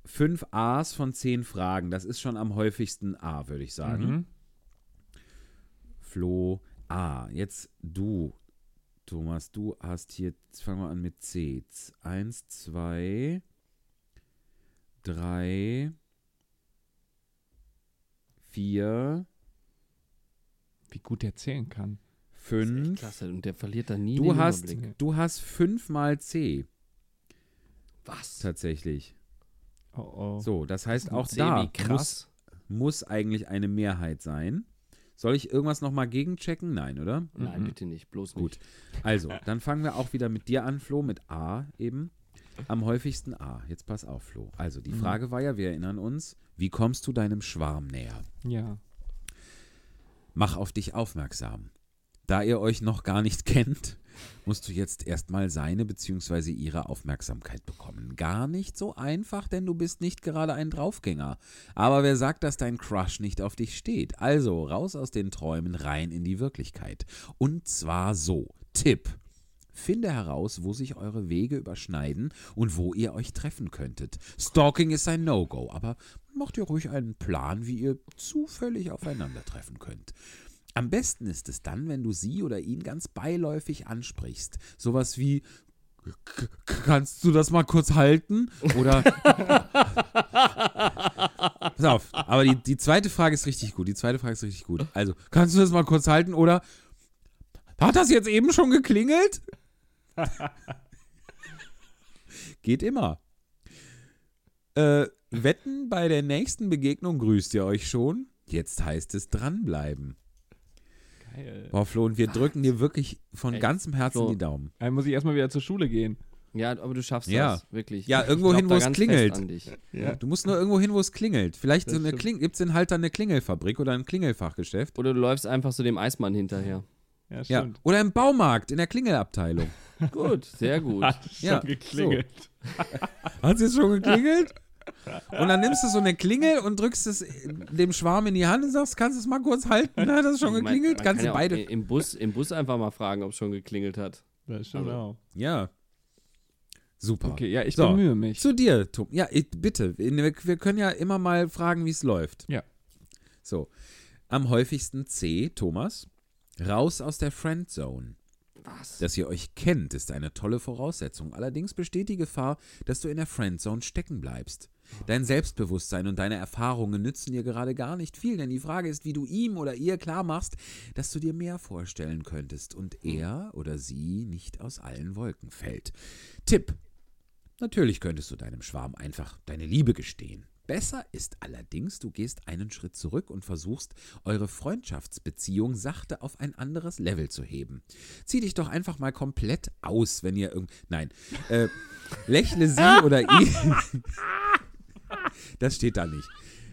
fünf A's von zehn Fragen. Das ist schon am häufigsten A, würde ich sagen. Mhm. Flo A. Jetzt du, Thomas, du hast hier, jetzt fangen wir an mit C. Eins, zwei, drei, vier, Wie gut der zählen kann. fünf. Klasse, und der verliert da nie Du den hast, Überblick. du hast fünfmal C Was? tatsächlich. Oh oh. So, das heißt auch C da muss, krass. muss eigentlich eine Mehrheit sein. Soll ich irgendwas nochmal gegenchecken? Nein, oder? Nein, Mhm. bitte nicht, bloß Gut. nicht. Also, *laughs* dann fangen wir auch wieder mit dir an, Flo, mit A eben. Am häufigsten A. Jetzt pass auf, Flo. Also, die Mhm. Frage war ja, wir erinnern uns, wie kommst du deinem Schwarm näher? Ja. Mach auf dich aufmerksam. Da ihr euch noch gar nicht *laughs* kennt, musst du jetzt erstmal seine bzw. ihre Aufmerksamkeit bekommen. Gar nicht so einfach, denn du bist nicht gerade ein Draufgänger. Aber wer sagt, dass dein Crush nicht auf dich steht? Also raus aus den Träumen, rein in die Wirklichkeit. Und zwar so. Tipp. Finde heraus, wo sich eure Wege überschneiden und wo ihr euch treffen könntet. Stalking ist ein No-Go, aber macht ihr ruhig einen Plan, wie ihr zufällig aufeinandertreffen könnt. Am besten ist es dann, wenn du sie oder ihn ganz beiläufig ansprichst. Sowas wie, "K- kannst du das mal kurz halten? Oder. *laughs* Pass auf, aber die, die zweite Frage ist richtig gut. Die zweite Frage ist richtig gut. Also, kannst du das mal kurz halten? Oder. Hat das jetzt eben schon geklingelt? *laughs* Geht immer. Äh, wetten, bei der nächsten Begegnung grüßt ihr euch schon. Jetzt heißt es dranbleiben. Geil. Boah, Flo, und wir drücken dir wirklich von Ey, ganzem Herzen Flo. die Daumen. Dann muss ich erstmal wieder zur Schule gehen. Ja, aber du schaffst Ja. das, wirklich. Ja, irgendwo hin, wo es klingelt. fest An dich. Ja. Du musst nur irgendwo hin, wo es klingelt. Vielleicht Das so eine. Kling gibt es in halt dann eine Klingelfabrik oder ein Klingelfachgeschäft. Oder du läufst einfach so dem Eismann hinterher. Ja, Ja. stimmt. Oder im Baumarkt, in der Klingelabteilung. gut, sehr gut. Hat schon Ja, geklingelt. Hat es jetzt schon geklingelt? *laughs* Und dann nimmst du so eine Klingel und drückst es dem Schwarm in die Hand und sagst, kannst du es mal kurz halten? *laughs* Hat das schon geklingelt? man Kannst kann du ja auch beide. Im Bus, Im Bus einfach mal fragen, ob es schon geklingelt hat. Das stimmt Also- auch. Ja. Super. Okay, ja, ich So. bemühe mich. Zu dir, Tom. Ja, ich, bitte. Wir wir können ja immer mal fragen, wie es läuft. Ja. So. Am häufigsten C, Thomas. Raus aus der Friendzone. Was? Dass ihr euch kennt, ist eine tolle Voraussetzung. Allerdings besteht die Gefahr, dass du in der Friendzone stecken bleibst. Dein Selbstbewusstsein und deine Erfahrungen nützen dir gerade gar nicht viel, denn die Frage ist, wie du ihm oder ihr klar machst, dass du dir mehr vorstellen könntest und er oder sie nicht aus allen Wolken fällt. Tipp. Natürlich könntest du deinem Schwarm einfach deine Liebe gestehen. Besser ist allerdings, du gehst einen Schritt zurück und versuchst, eure Freundschaftsbeziehung sachte auf ein anderes Level zu heben. Zieh dich doch einfach mal komplett aus, wenn ihr irgend. Nein. Äh, lächle sie oder *laughs* ihn. Das steht da nicht.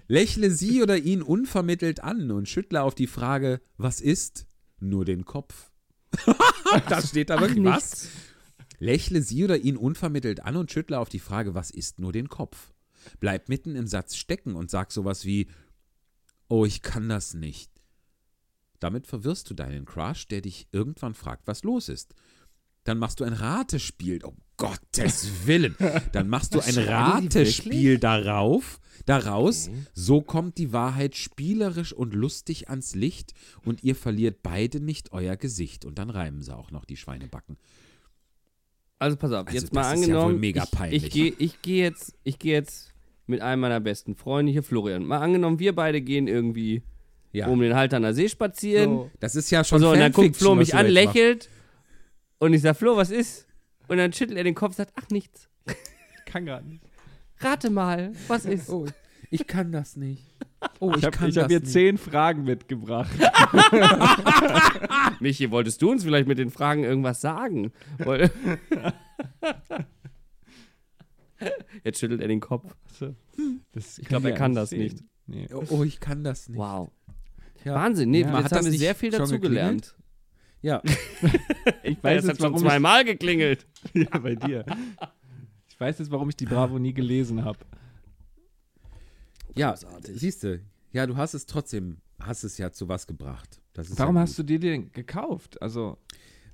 Lächle sie oder ihn unvermittelt an und schüttle auf die Frage, was ist? Nur den Kopf. *laughs* das steht da wirklich. Was? Lächle sie oder ihn unvermittelt an und schüttle auf die Frage, was ist nur den Kopf. Bleib mitten im Satz stecken und sag sowas wie, oh, ich kann das nicht. Damit verwirrst du deinen Crush, der dich irgendwann fragt, was los ist. Dann machst du ein Ratespiel, um Gottes Willen. Dann machst du ein Ratespiel darauf, daraus. So kommt die Wahrheit spielerisch und lustig ans Licht und ihr verliert beide nicht euer Gesicht. Und dann reimen sie auch noch die Schweinebacken. Also pass auf, Also jetzt mal ja angenommen, mega ich, ich gehe ich geh jetzt, ich geh jetzt mit einem meiner besten Freunde hier, Florian. Mal angenommen, wir beide gehen irgendwie Ja. um den Halterner See spazieren. So. Das ist ja schon so, und dann guckt Flo mich an, machst. lächelt. Und ich sag, Flo, was ist? Und dann schüttelt er den Kopf und sagt, ach, nichts. Kann gar nicht. Rate mal, was ist? Oh, ich kann das nicht. Oh, Ich habe hab hier zehn Fragen mitgebracht. *laughs* Michi, wolltest du uns vielleicht mit den Fragen irgendwas sagen? Woll- *laughs* Jetzt schüttelt er den Kopf. ich glaub, er kann das nicht. Nee. Oh, oh, ich kann das nicht. Wow. Ja. Wahnsinn, nee, Ja. jetzt Hat haben das wir sehr viel dazugelernt. Ja, *laughs* Ich *laughs* Weiß hat jetzt, schon warum ich, zweimal geklingelt. *laughs* ja, bei dir. Ich weiß jetzt, warum ich die Bravo nie gelesen habe. ja, siehst du. Ja, du hast es trotzdem, hast es ja zu was gebracht. Warum ja hast du dir den gekauft? Also,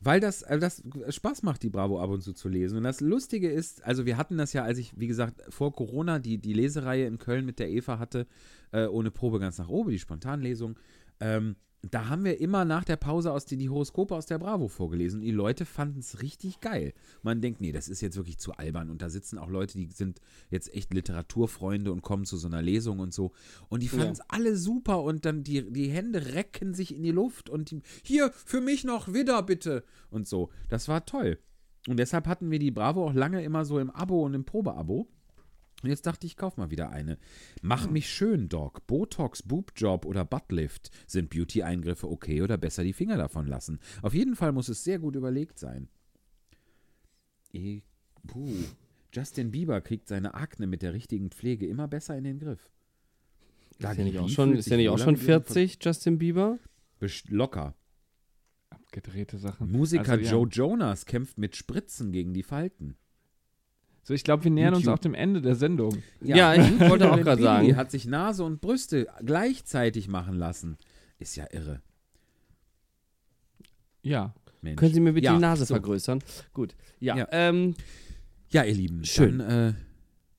Weil das, äh, das Spaß macht, die Bravo ab und zu zu lesen. Und das Lustige ist, also wir hatten das ja, als ich, wie gesagt, vor Corona die, die Lesereihe in Köln mit der Eva hatte, äh, ohne Probe ganz nach oben, die Spontanlesung. Ähm, da haben wir immer nach der Pause aus die, die Horoskope aus der Bravo vorgelesen. Und die Leute fanden es richtig geil. Man denkt, nee, das ist jetzt wirklich zu albern. Und da sitzen auch Leute, die sind jetzt echt Literaturfreunde und kommen zu so einer Lesung und so. Und die fanden es alle super und dann die, die Hände recken sich in die Luft und die, hier, für mich noch Widder bitte. Und so. Das war toll. Und deshalb hatten wir die Bravo auch lange immer so im Abo und im Probeabo. Und jetzt dachte ich, ich kauf mal wieder eine. Mach mich schön, Doc. Botox, Boobjob oder Buttlift. Sind Beauty-Eingriffe okay oder besser die Finger davon lassen? Auf jeden Fall muss es sehr gut überlegt sein. E Puh. Justin Bieber kriegt seine Akne mit der richtigen Pflege immer besser in den Griff. Ist der nicht auch schon, ist nicht auch schon mit ihrem 40, Justin Bieber? Best- Locker. abgedrehte Sachen. Musiker Also, ja. Joe Jonas kämpft mit Spritzen gegen die Falten. So, ich glaube, wir nähern uns YouTube. auch dem Ende der Sendung. Ja, ich *laughs* wollte auch gerade sagen. hat sich Nase und Brüste gleichzeitig machen lassen. Ist ja irre. Ja. Mensch. Können Sie mir bitte ja, die Nase so. vergrößern? Gut. Ja, Ja. ähm, Ja, ihr Lieben, Schön. Dann, äh,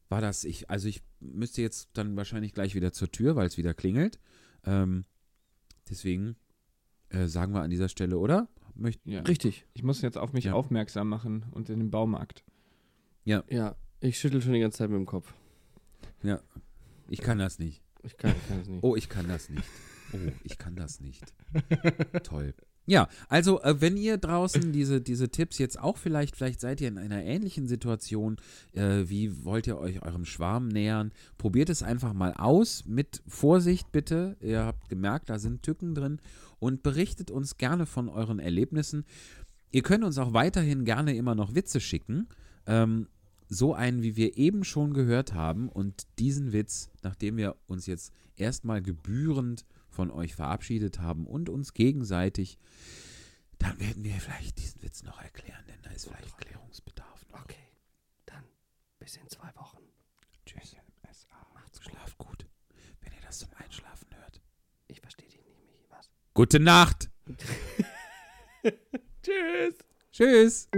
war das ich. Also ich müsste jetzt dann wahrscheinlich gleich wieder zur Tür, weil es wieder klingelt. Ähm, deswegen äh, sagen wir an dieser Stelle, oder? Möcht, ja. richtig. Ich muss jetzt auf mich Ja. aufmerksam machen und in den Baumarkt. Ja, ich schüttel schon die ganze Zeit mit dem Kopf. ich kann das nicht. Ich kann, ich kann es nicht. Oh, ich kann das nicht. Oh, ich kann das nicht. Toll. Ja, also äh, wenn ihr draußen diese, diese Tipps jetzt auch vielleicht, vielleicht seid ihr in einer ähnlichen Situation, äh, wie wollt ihr euch eurem Schwarm nähern, probiert es einfach mal aus, mit Vorsicht bitte, ihr habt gemerkt, da sind Tücken drin und berichtet uns gerne von euren Erlebnissen. Ihr könnt uns auch weiterhin gerne immer noch Witze schicken, ähm, so einen, wie wir eben schon gehört haben und diesen Witz, nachdem wir uns jetzt erstmal gebührend von euch verabschiedet haben und uns gegenseitig, dann werden wir vielleicht diesen Witz noch erklären, denn da ist vielleicht Klärungsbedarf. Noch. Okay, dann bis in zwei Wochen. Tschüss. Macht's Schlaft gut, wenn ihr das zum Einschlafen hört. Ich verstehe dich nicht, Michi. Was? Gute Nacht. *laughs* Tschüss. Tschüss.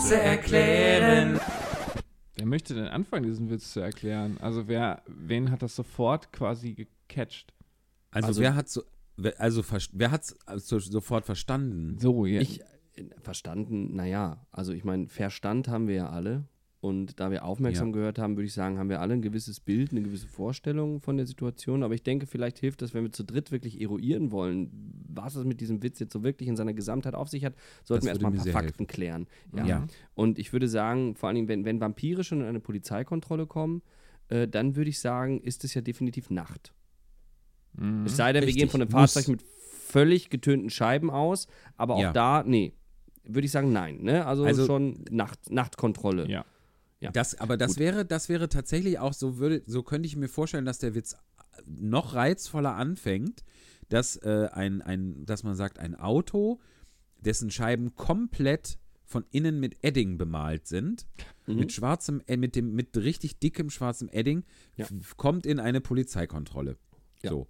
Witze erklären. Wer möchte denn anfangen, diesen Witz zu erklären? Also wer, wen hat das sofort quasi gecatcht? Also, Also- wer hat so, wer, also wer hat's also sofort verstanden? So, ja. Ich äh, verstanden, naja, also ich meine, Verstand haben wir ja alle. Und da wir aufmerksam Ja. gehört haben, würde ich sagen, haben wir alle ein gewisses Bild, eine gewisse Vorstellung von der Situation. Aber ich denke, vielleicht hilft es, wenn wir zu dritt wirklich eruieren wollen, was es mit diesem Witz jetzt so wirklich in seiner Gesamtheit auf sich hat, sollten Das wir erstmal ein paar Fakten klären. Ja. Ja. Und ich würde sagen, vor allen Dingen, wenn, wenn Vampire schon in eine Polizeikontrolle kommen, äh, dann würde ich sagen, ist es ja definitiv Nacht. Mhm. Es sei denn, wir Richtig, gehen von einem. Fahrzeug mit völlig getönten Scheiben aus, aber auch Ja. da, nee, würde ich sagen, nein. Ne? Also, Also- schon Nacht, Nachtkontrolle. Ja. Ja. Das, aber das wäre, das wäre tatsächlich auch so, würde, so könnte ich mir vorstellen, dass der Witz noch reizvoller anfängt, dass äh, ein, ein, dass man sagt, ein Auto, dessen Scheiben komplett von innen mit Edding bemalt sind, Mhm. mit schwarzem, äh, mit dem, mit richtig dickem schwarzem Edding, Ja. kommt in eine Polizeikontrolle. Ja. So.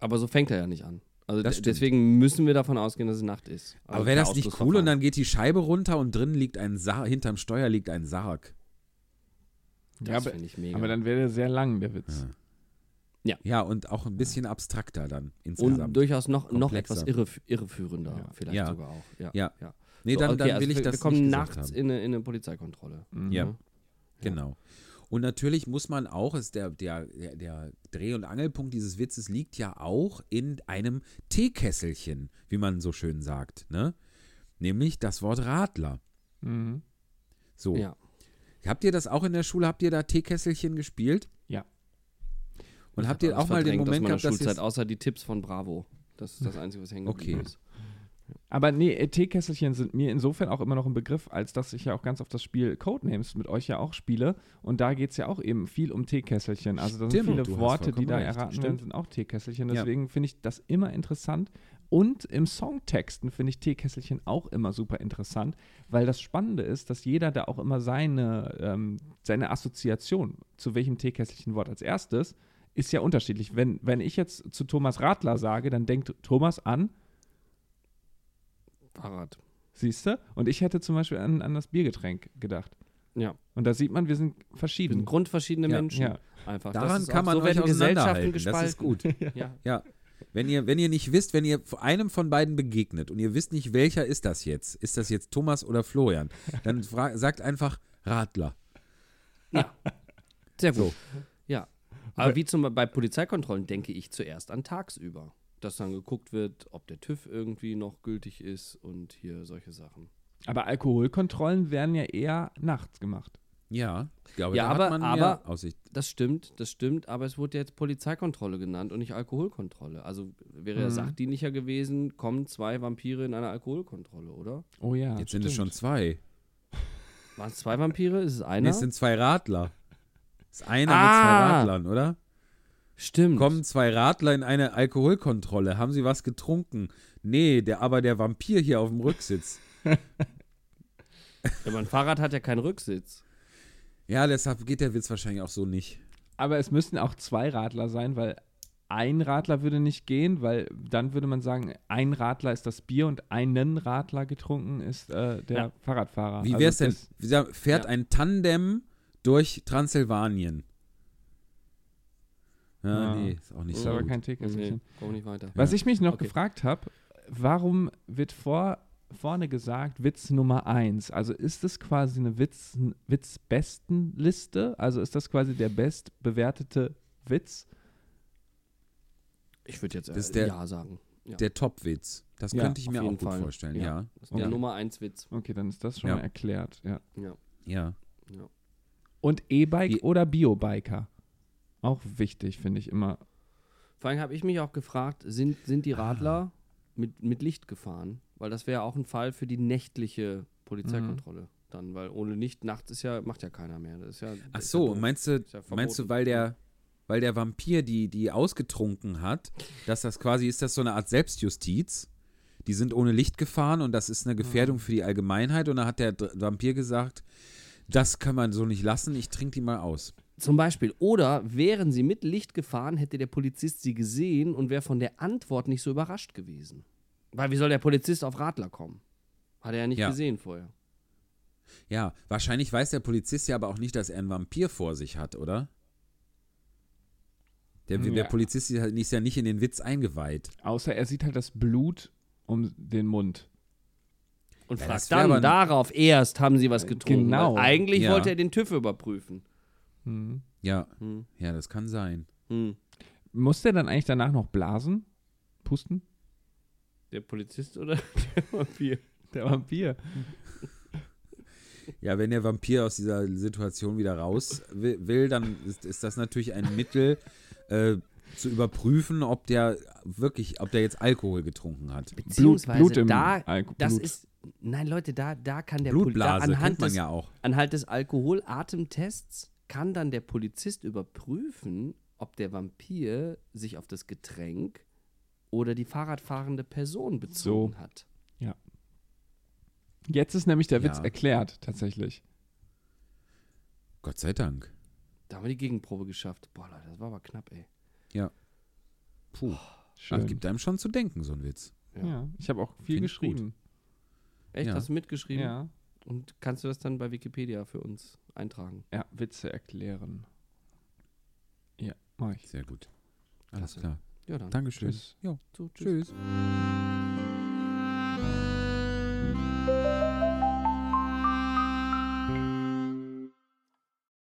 Aber so fängt er ja nicht an. Also deswegen müssen wir davon ausgehen, dass es Nacht ist. Also Aber wäre das nicht cool und dann geht die Scheibe runter und drin liegt ein Sarg, hinterm Steuer liegt ein Sarg. Das Ja, aber, finde ich mega. aber dann wäre der sehr lang, der Witz. Ja, und auch ein bisschen abstrakter dann insgesamt. und durchaus noch, noch etwas irref irreführender, Ja. vielleicht Ja. sogar auch. Ja. Ja. ja. nee, So, dann, okay, dann also will ich wir, das Wir kommen nachts haben. in eine, in eine Polizeikontrolle. Mhm. Ja. Mhm. Genau. Und natürlich muss man auch, ist der, der, der, Dreh- und Angelpunkt dieses Witzes liegt ja auch in einem Teekesselchen, wie man so schön sagt, ne? Nämlich das Wort Radler. Mhm. So. Ja. Habt ihr das auch in der Schule? Habt ihr da Teekesselchen gespielt? Ja. Und habt hab ihr auch mal den Moment gehabt, dass Schulzeit, außer die Tipps von Bravo. Das ist das Einzige, was hängen Okay. ist. Aber nee, Teekesselchen sind mir insofern auch immer noch ein Begriff, als dass ich ja auch ganz auf das Spiel Codenames mit euch ja auch spiele. Und da geht es ja auch eben viel um Teekesselchen. Also da sind viele Worte, die da recht. erraten werden, sind auch Teekesselchen. Ja. Deswegen finde ich das immer interessant. Und im Songtexten finde ich Teekesselchen auch immer super interessant, weil das Spannende ist, dass jeder da auch immer seine, ähm, seine Assoziation zu welchem Teekesselchen-Wort als erstes ist ja unterschiedlich. Wenn, wenn ich jetzt zu Thomas Radler sage, dann denkt Thomas an Fahrrad. Siehst du? Und ich hätte zum Beispiel an, an das Biergetränk gedacht. Ja. Und da sieht man, wir sind Wir sind verschieden. grundverschiedene Ja. Menschen. Ja. Einfach. daran Das ist kann man so euch Gesellschaften auseinanderhalten. gespalten. Das ist gut. *laughs* Ja. Ja. Wenn ihr, wenn ihr nicht wisst, wenn ihr einem von beiden begegnet und ihr wisst nicht, welcher ist das jetzt, ist das jetzt Thomas oder Florian, dann sagt einfach Radler. Sehr gut. So. Ja. Aber wie zum Beispiel bei Polizeikontrollen denke ich zuerst an tagsüber. Dass dann geguckt wird, ob der TÜV irgendwie noch gültig ist und hier solche Sachen. Aber Alkoholkontrollen werden ja eher nachts gemacht. Ja, ich glaube, Ja, da aber- hat man mehr aber- Aussicht. Das stimmt, das stimmt, aber es wurde jetzt Polizeikontrolle genannt und nicht Alkoholkontrolle. Also wäre ja Mhm. sachdienlicher gewesen, kommen zwei Vampire in eine Alkoholkontrolle, oder? Oh ja. Jetzt sind es schon zwei. Waren es zwei Vampire? Ist es Nee, einer? es sind zwei Radler. ist einer Ah. mit zwei Radlern, oder? Stimmt. Kommen zwei Radler in eine Alkoholkontrolle. Haben sie was getrunken? Nee, der, aber der Vampir hier auf dem Rücksitz. *laughs* Aber ein Fahrrad hat ja keinen Rücksitz. Ja, deshalb geht der Witz wahrscheinlich auch so nicht. Aber es müssten auch zwei Radler sein, weil ein Radler würde nicht gehen, weil dann würde man sagen, ein Radler ist das Bier und einen Radler getrunken ist äh, der Ja. Fahrradfahrer. Wie Also wär's denn? das- Wie sa- Fährt Ja. ein Tandem durch Transsilvanien? Ja, Ja. nee, ist auch nicht ist so aber gut. kein. Nee, komm nicht weiter. Was ich mich noch Okay. gefragt habe, warum wird vor, vorne gesagt Witz Nummer 1? Also ist das quasi eine Witz, Witzbestenliste? Also ist das quasi der bestbewertete Witz? Ich würde jetzt ist äh, der- Ja sagen. Ja. Der Top-Witz. Das Ja, könnte ich mir auch gut Fall. vorstellen, Ja. ja. Das ist der Okay. Nummer 1 Witz. Okay, dann ist das schon Ja. mal erklärt, ja. Ja. Ja. Und E-Bike Wie- oder Biobiker? Auch wichtig, finde ich immer. Vor allem habe ich mich auch gefragt, sind, sind die Radler mit, mit Licht gefahren? Weil das wäre auch ein Fall für die nächtliche Polizeikontrolle Mhm. dann, weil ohne Licht nachts ist ja, macht ja keiner mehr. Das ist ja, Ach so, ja meinst du, ja meinst du, weil der, weil der Vampir die, die ausgetrunken hat, dass das quasi, ist das so eine Art Selbstjustiz? Die sind ohne Licht gefahren und das ist eine Gefährdung für die Allgemeinheit und da hat der Vampir gesagt, das kann man so nicht lassen, ich trinke die mal aus. Zum Beispiel. Oder wären sie mit Licht gefahren, hätte der Polizist sie gesehen und wäre von der Antwort nicht so überrascht gewesen. Weil wie soll der Polizist auf Radler kommen? Hat er ja nicht Ja. gesehen vorher. Ja, wahrscheinlich weiß der Polizist ja aber auch nicht, dass er einen Vampir vor sich hat, oder? Der, Ja. der Polizist ist ja- nicht in den Witz eingeweiht. Außer er sieht halt das Blut um den Mund. Und Ja, fragt dann, darauf erst haben sie was getrunken. genau. Weil eigentlich Ja. wollte er den TÜV überprüfen. Hm. Ja, Hm. ja, das kann sein. Hm. Muss der dann eigentlich danach noch blasen? Pusten? Der Polizist oder *laughs* der Vampir? Der Vampir. Ja, wenn der Vampir aus dieser Situation wieder raus will, dann ist, ist das natürlich ein Mittel, äh, zu überprüfen, ob der wirklich, ob der jetzt Alkohol getrunken hat. Beziehungsweise Blut im da, Alko- das Blut. ist, nein Leute, da, da kann der Pol- da Blutblase anhand kennt man des, ja auch. anhand des Alkoholatemtests kann dann der Polizist überprüfen, ob der Vampir sich auf das Getränk oder die Fahrradfahrende Person bezogen hat. Jetzt ist nämlich der Witz Ja. erklärt, tatsächlich. Gott sei Dank. Da haben wir die Gegenprobe geschafft. Boah, Leute, das war aber knapp, ey. Puh. Schön. Das gibt einem schon zu denken, so ein Witz. ja. ich habe auch viel Find ich gut. geschrieben. Echt, Ja. hast du mitgeschrieben? Ja. Und kannst du das dann bei Wikipedia für uns eintragen? ja, Witze erklären. Ja, mach ich. Sehr gut. Alles Klasse. klar. Ja, dann. Dankeschön. Tschüss. Ja, So, tschüss. tschüss.